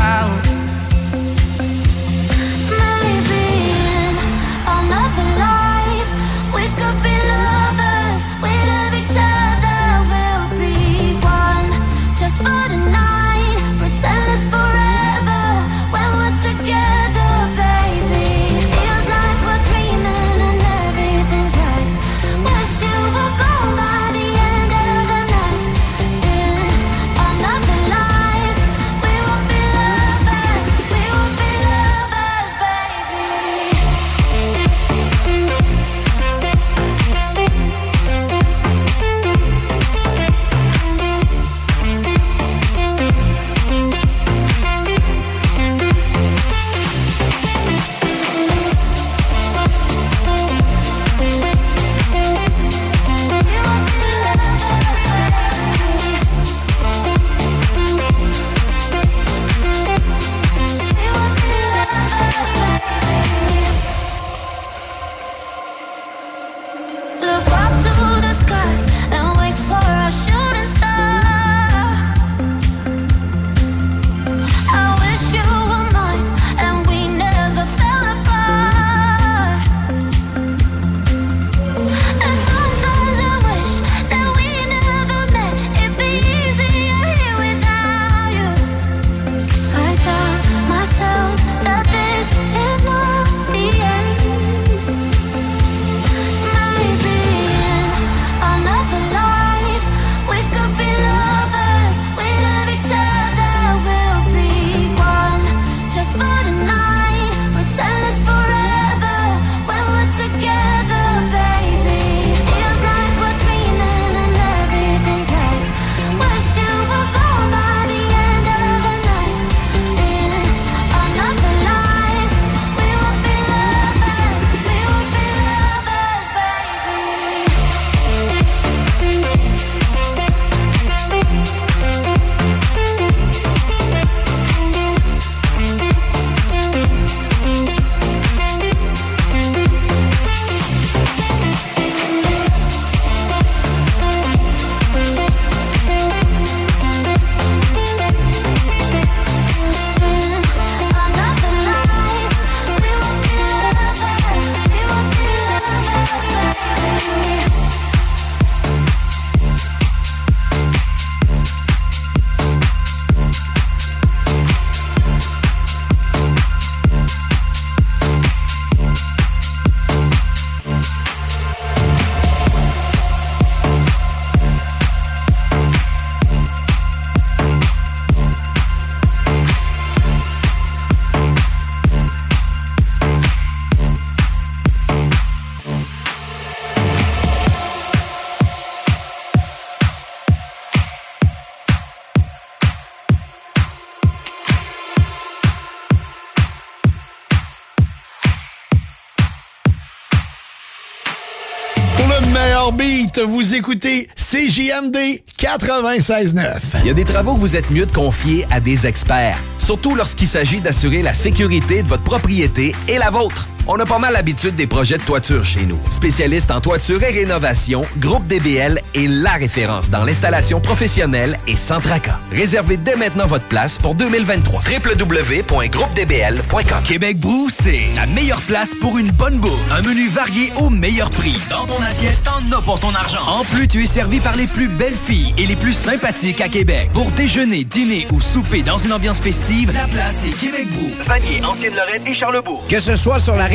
vous écoutez CJMD 96.9. Il y a des travaux que vous êtes mieux de confier à des experts, surtout lorsqu'il s'agit d'assurer la sécurité de votre propriété et la vôtre. On a pas mal l'habitude des projets de toiture chez nous. Spécialiste en toiture et rénovation, Groupe DBL est la référence dans l'installation professionnelle et sans tracas. Réservez dès maintenant votre place pour 2023. www.groupedbl.com Québec Brou, c'est la meilleure place pour une bonne bouffe. Un menu varié au meilleur prix. Dans ton assiette, t'en as pour ton argent. En plus, tu es servi par les plus belles filles et les plus sympathiques à Québec. Pour déjeuner, dîner ou souper dans une ambiance festive, la place est Québec Brou. Vanier, Ancienne-Lorraine et Charlebourg. Que ce soit sur la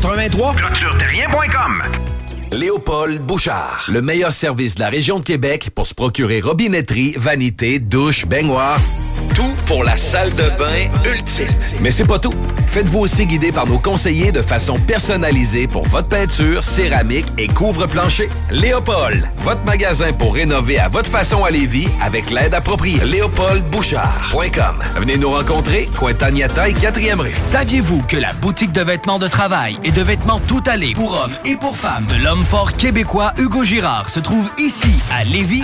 2783 clôtureterrien.com. Léopold Bouchard, le meilleur service de la région de Québec pour se procurer robinetterie, vanité, douche, baignoire. Tout pour la salle de bain ultime. Mais c'est pas tout. Faites-vous aussi guider par nos conseillers de façon personnalisée pour votre peinture, céramique et couvre-plancher. Léopold, votre magasin pour rénover à votre façon à Lévis avec l'aide appropriée. LéopoldBouchard.com. Venez nous rencontrer, Cointagnata et 4e rue. Saviez-vous que la boutique de vêtements de travail et de vêtements tout allés pour hommes et pour femmes de l'homme fort québécois Hugo Girard se trouve ici à Lévis?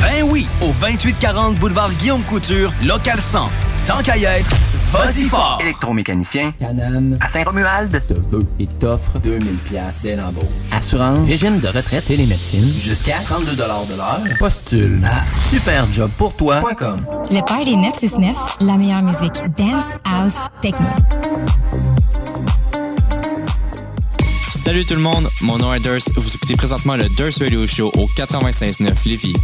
Ben oui, au 2840 boulevard Guillaume Couture, local 100. Tant qu'à y être, vas-y fort! Électromécanicien, Canam, à Saint-Romuald, te veut et t'offre 2000 pièces dès l'embauche. Assurance, régime de retraite et les médecines, jusqu'à 32 de l'heure. Postule à superjobpourtoi.com. Le Party 969, la meilleure musique dance, house, techno. Salut tout le monde, mon nom est Durst. Vous écoutez présentement le Durst Radio Show au 96.9 Lévis.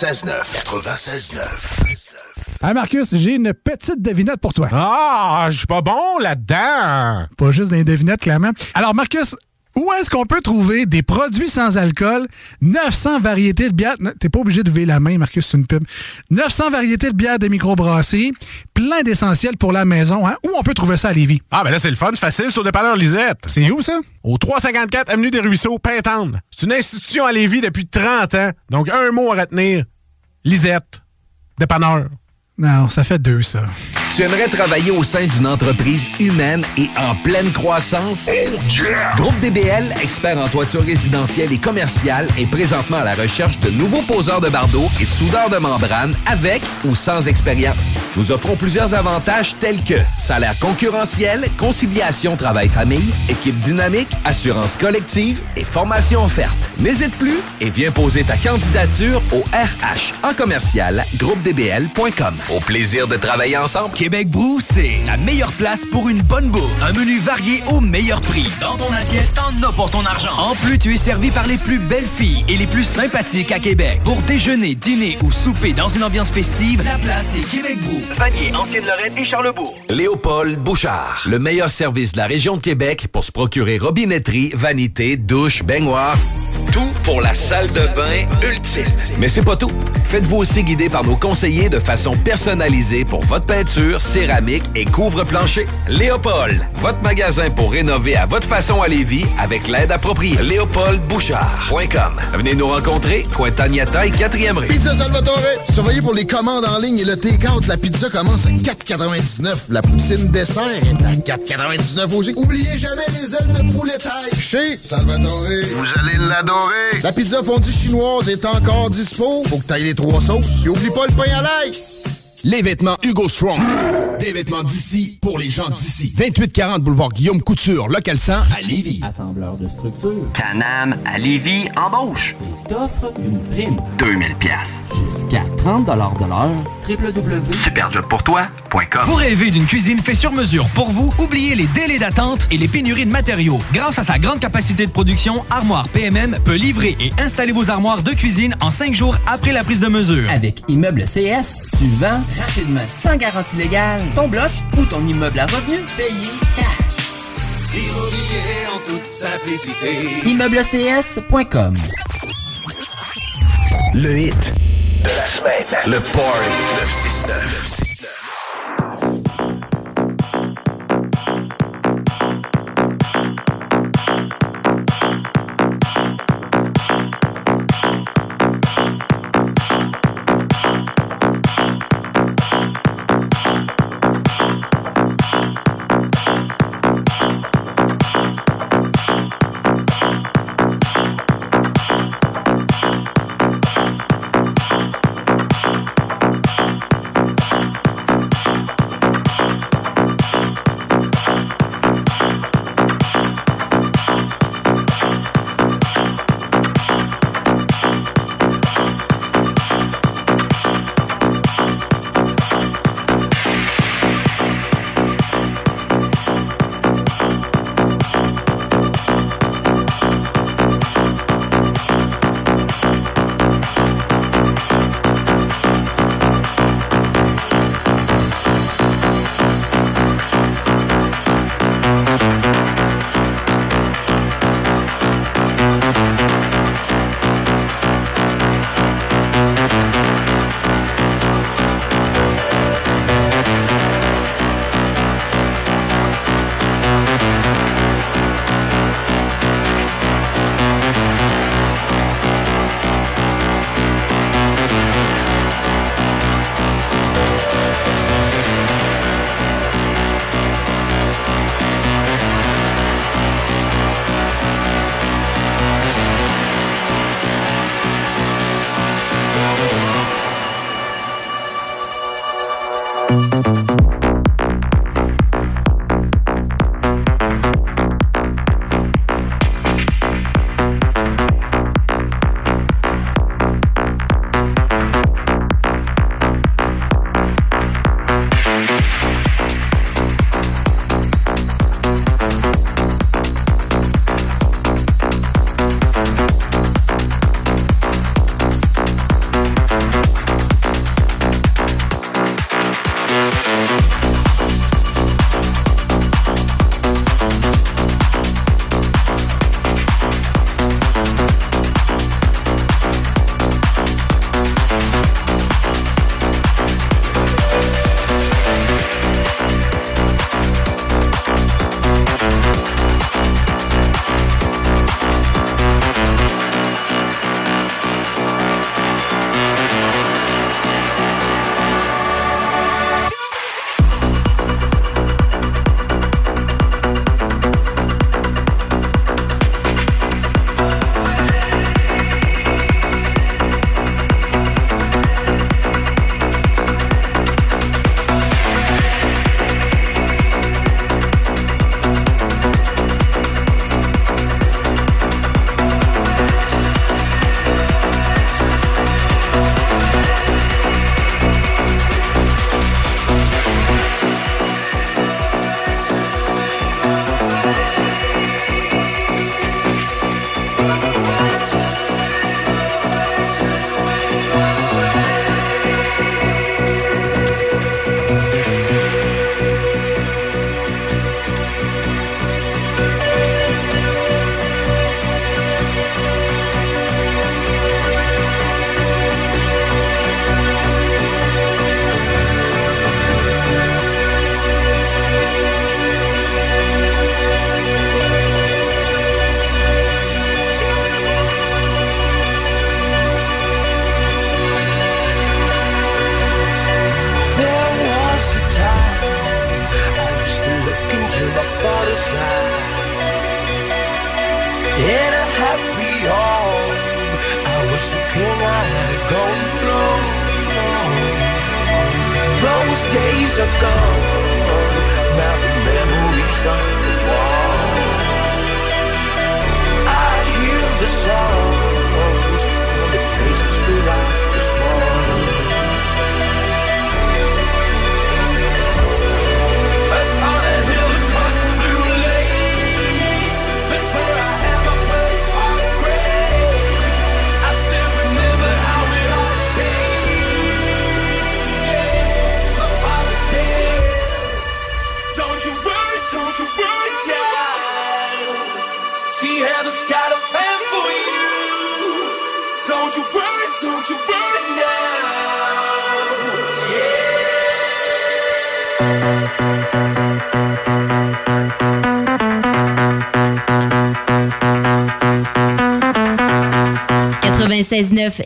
96.9. 96.9. Hey Marcus, j'ai une petite devinette pour toi. Ah, je suis pas bon là-dedans. Pas juste des devinettes, clairement. Alors, Marcus, où est-ce qu'on peut trouver des produits sans alcool, 900 variétés de bières, t'es pas obligé de lever la main, Marcus, c'est une pub, 900 variétés de bières de microbrasserie, plein d'essentiels pour la maison, hein? Où on peut trouver ça à Lévis? Ah, ben là, c'est le fun, c'est facile, c'est au dépanneur Lisette. C'est où, ça? Au 354 Avenue des Ruisseaux, Pintendre. C'est une institution à Lévis depuis 30 ans. Donc, un mot à retenir. Lisette. Dépanneur. Non, ça fait deux, ça. Tu aimerais travailler au sein d'une entreprise humaine et en pleine croissance? Groupe DBL, expert en toiture résidentielle et commerciale, est présentement à la recherche de nouveaux poseurs de bardeaux et de soudeurs de membrane avec ou sans expérience. Nous offrons plusieurs avantages tels que salaire concurrentiel, conciliation travail-famille, équipe dynamique, assurance collective et formation offerte. N'hésite plus et viens poser ta candidature au RH en commercial groupedbl.com. Au plaisir de travailler ensemble. Québec Brou, c'est la meilleure place pour une bonne bouffe. Un menu varié au meilleur prix. Dans ton assiette, t'en as pour ton argent. En plus, tu es servi par les plus belles filles et les plus sympathiques à Québec. Pour déjeuner, dîner ou souper dans une ambiance festive, la place est Québec Brou. Vanier, Ancienne-Lorraine et Charlebourg. Léopold Bouchard, le meilleur service de la région de Québec pour se procurer robinetterie, vanité, douche, baignoire. Tout pour la salle de bain ultime. Mais c'est pas tout. Faites-vous aussi guider par nos conseillers de façon personnalisée pour votre peinture, céramique et couvre-plancher. Léopold, votre magasin pour rénover à votre façon à Lévis avec l'aide appropriée. LéopoldBouchard.com. Venez nous rencontrer, Cointagnata et 4e rue. Pizza Salvatore. Surveillez pour les commandes en ligne et le take-out. La pizza commence à 4,99. La poutine dessert est à 4,99 aussi. Oubliez jamais les ailes de poulet taille. Chez Salvatore. Vous allez l'adorer. La pizza fondue chinoise est encore dispo. Faut que t'ailles les trois sauces. Et oublie pas le pain à l'ail. Les vêtements Hugo Strong. Des vêtements d'ici pour les gens d'ici. 2840 boulevard Guillaume Couture, local 100 à Lévis. Assembleur de structure. Canam à Lévis embauche. Et t'offre une prime. 2000 pièces. Jusqu'à 30 de l'heure. www.superjobpourtoi.com Vous rêvez d'une cuisine faite sur mesure pour vous? Oubliez les délais d'attente et les pénuries de matériaux. Grâce à sa grande capacité de production, Armoire PMM peut livrer et installer vos armoires de cuisine en cinq jours après la prise de mesure. Avec Immeuble CS, tu vends rapidement, sans garantie légale, ton bloc ou ton immeuble à revenu payé cash. Immobilier en toute simplicité. ImmeubleCS.com Le hit de la semaine. Le Party 969.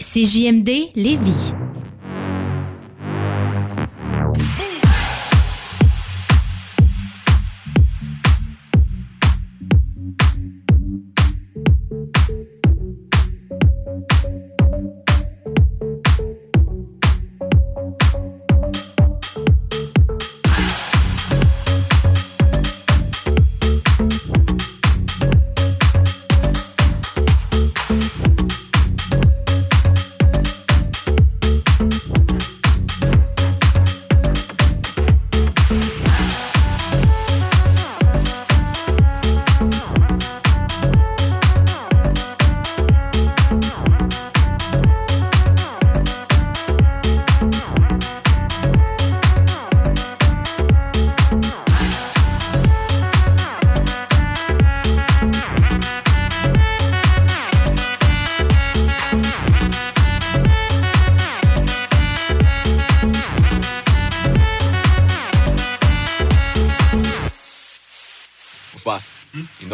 CJMD Lévis.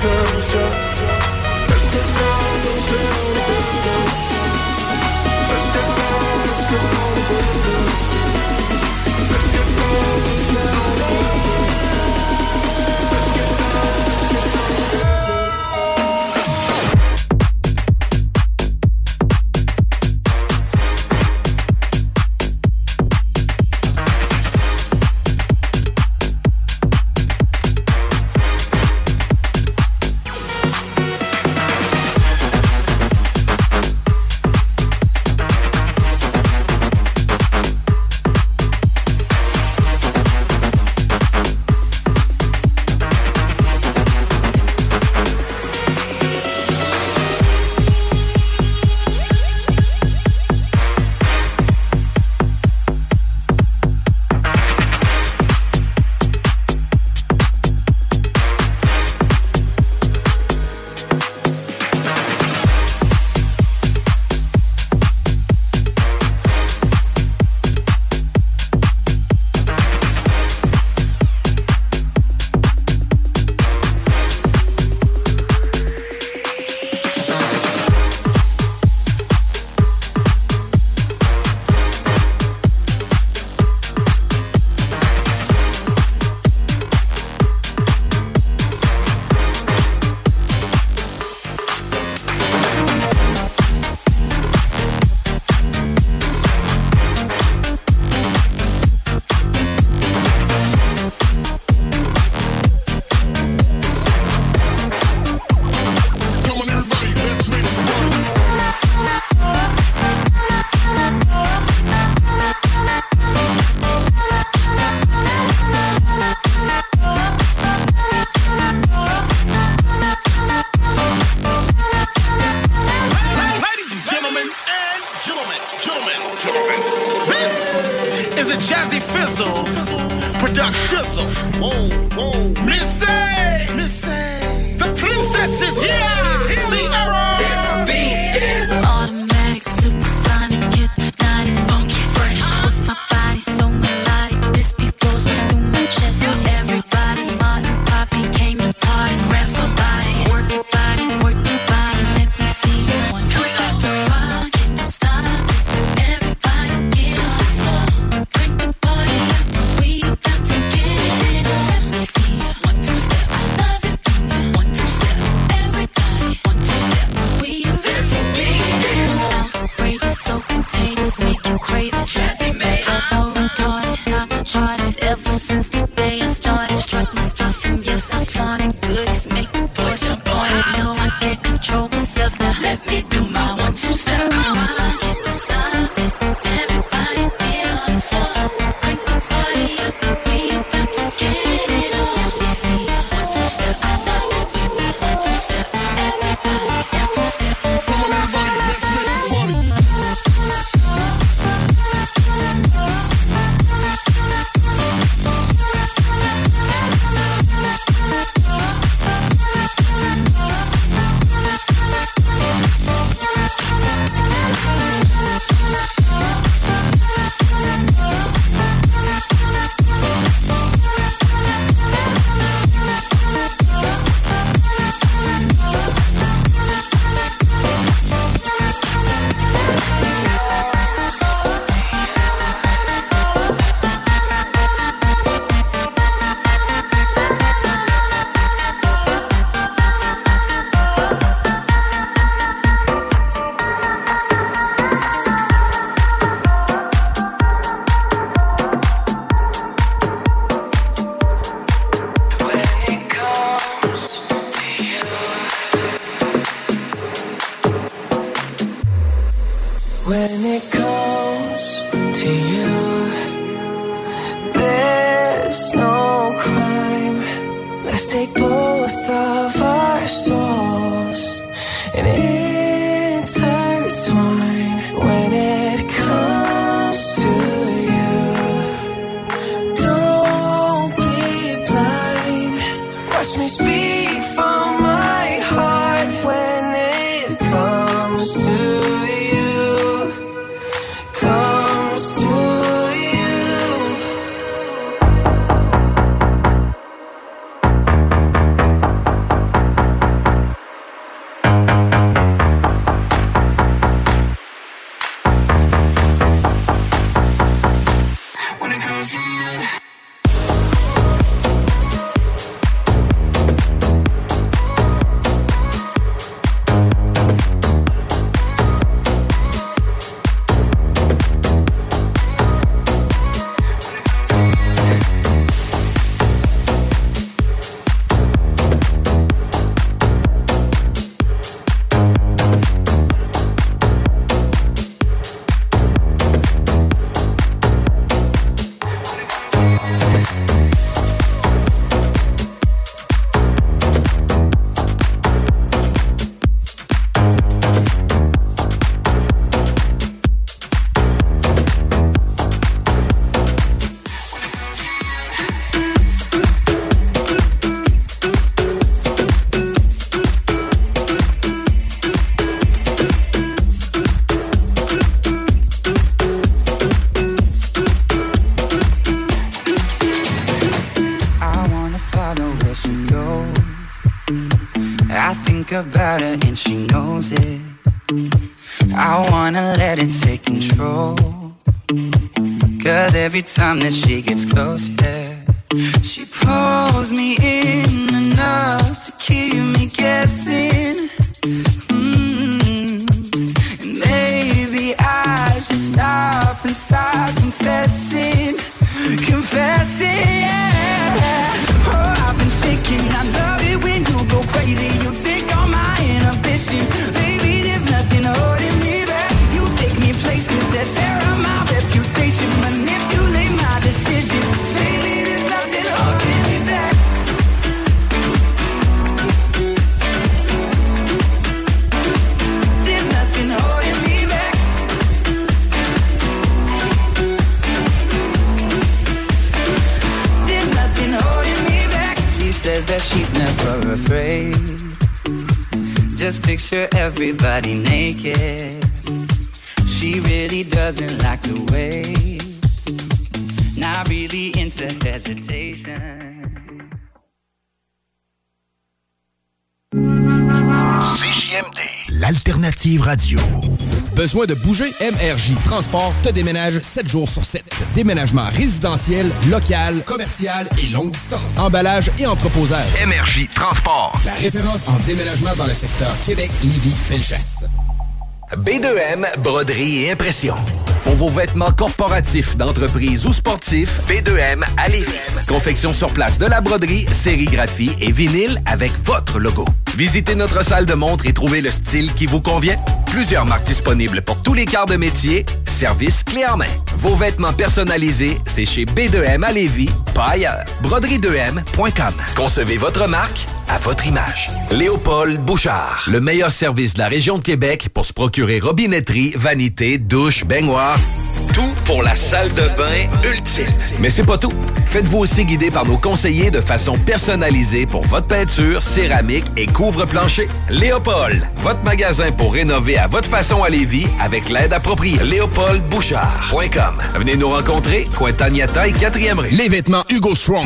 solution l'alternative radio. Besoin de bouger? MRJ Transport te déménage 7 jours sur 7. Déménagement résidentiel, local, commercial et longue distance. Emballage et entreposage. MRJ Transport. La référence en déménagement dans le secteur Québec, Lévis, Felchasse. B2M, broderie et impression. Pour vos vêtements corporatifs, d'entreprise ou sportifs, B2M à Lévis. Confection sur place de la broderie, sérigraphie et vinyle avec votre logo. Visitez notre salle de montre et trouvez le style qui vous convient. Plusieurs marques disponibles pour tous les quarts de métier. Service clé en main. Vos vêtements personnalisés, c'est chez B2M à Lévis, pas ailleurs. Broderie2M.com. Concevez votre marque à votre image. Léopold Bouchard. Le meilleur service de la région de Québec pour se procurer robinetterie, vanité, douche, baignoire. Tout pour la salle de bain ultime. Mais c'est pas tout. Faites-vous aussi guider par nos conseillers de façon personnalisée pour votre peinture, céramique et couvre-plancher. Léopold, votre magasin pour rénover à votre façon à Lévis avec l'aide appropriée. LéopoldBouchard.com. Venez nous rencontrer, Cointagnata et 4e rue. Les vêtements Hugo Strong.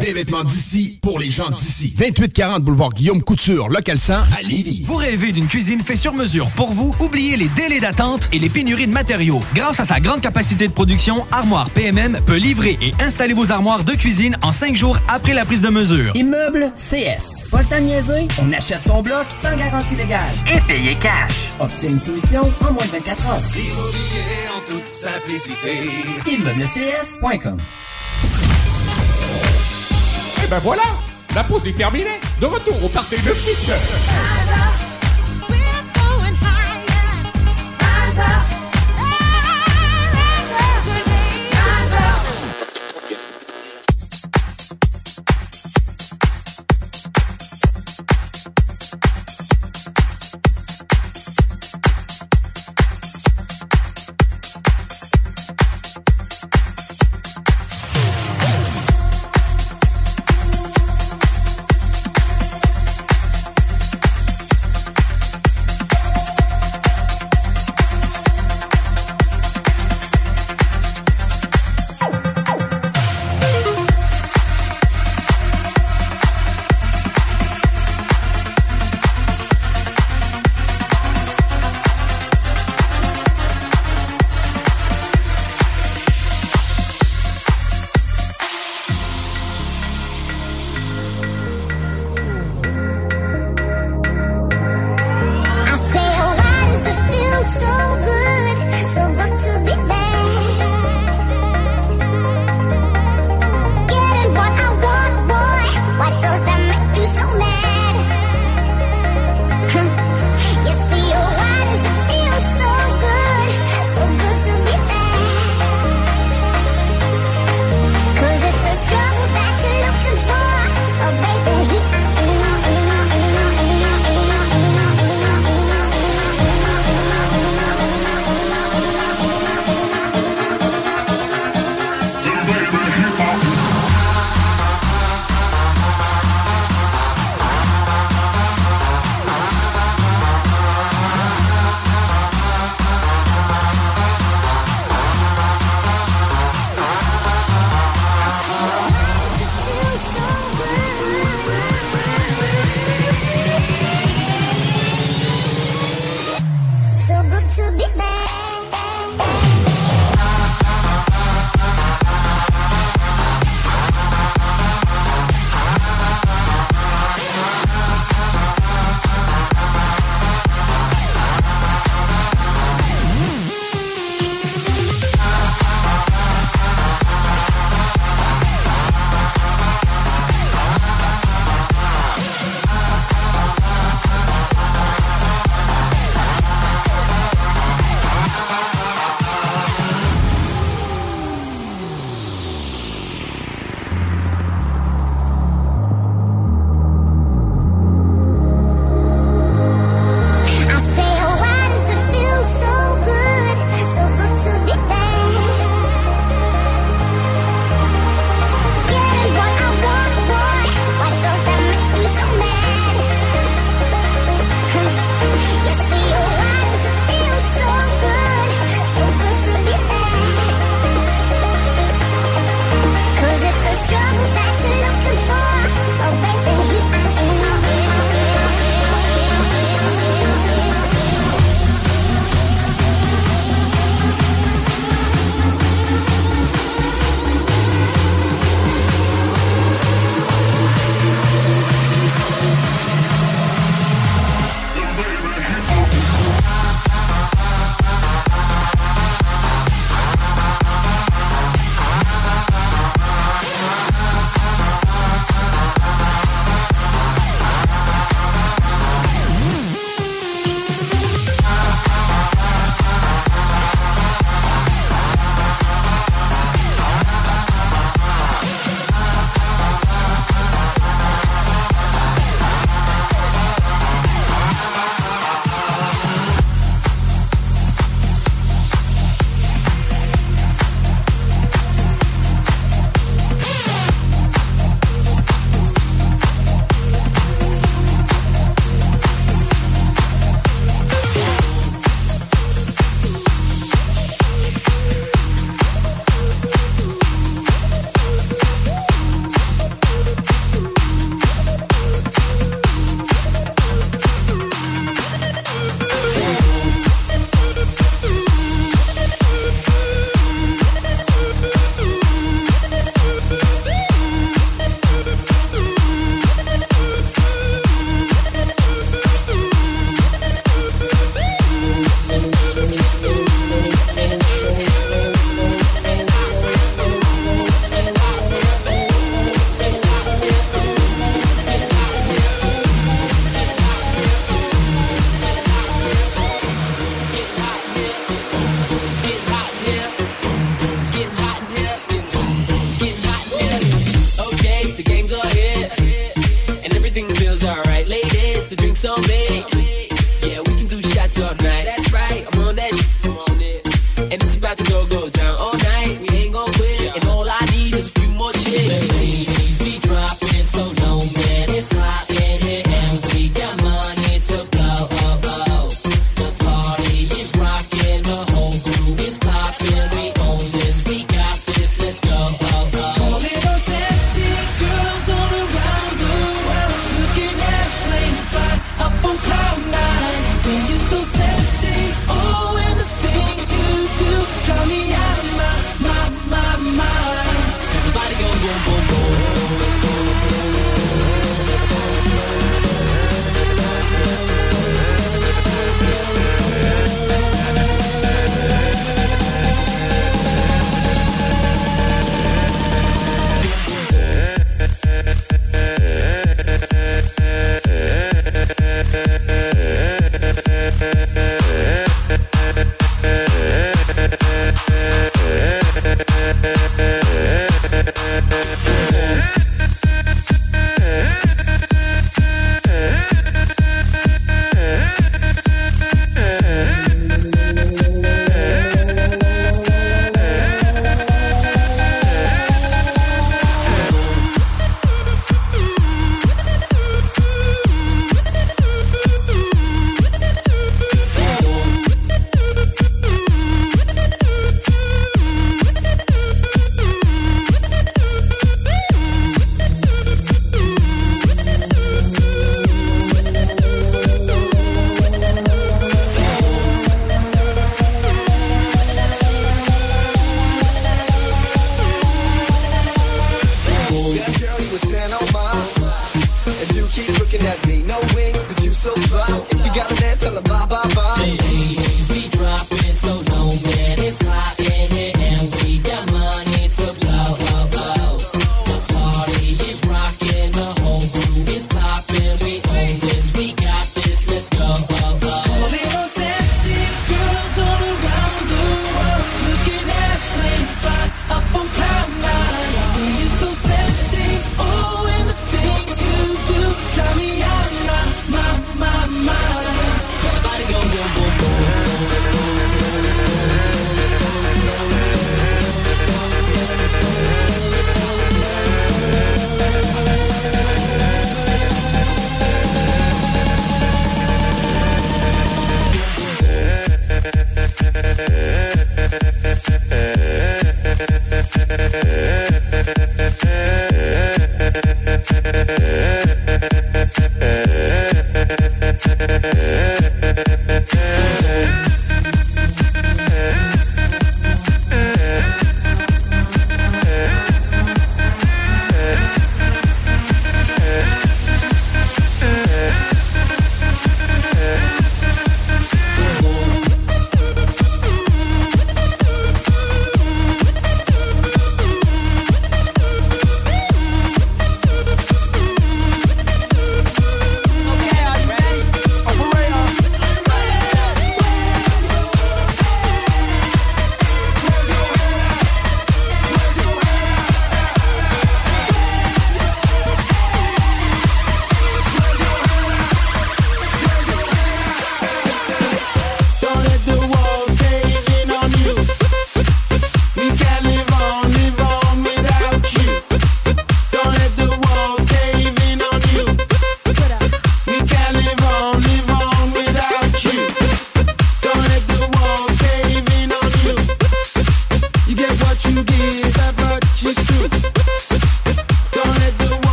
Des vêtements d'ici pour les gens d'ici. 2840 boulevard Guillaume Couture, local 100 à Lévis. Vous rêvez d'une cuisine faite sur mesure pour vous? Oubliez les délais d'attente et les pénuries de matériaux. Grâce Grâce à sa grande capacité de production, Armoire PMM peut livrer et installer vos armoires de cuisine en cinq jours après la prise de mesure. Immeuble CS. Pas le temps de niaiser, on achète ton bloc sans garantie légale. Et payer cash. Obtiens une solution en moins de 24 heures. Immobilier en toute simplicité. ImmeubleCS.com Et ben voilà, la pause est terminée. De retour au party de suite.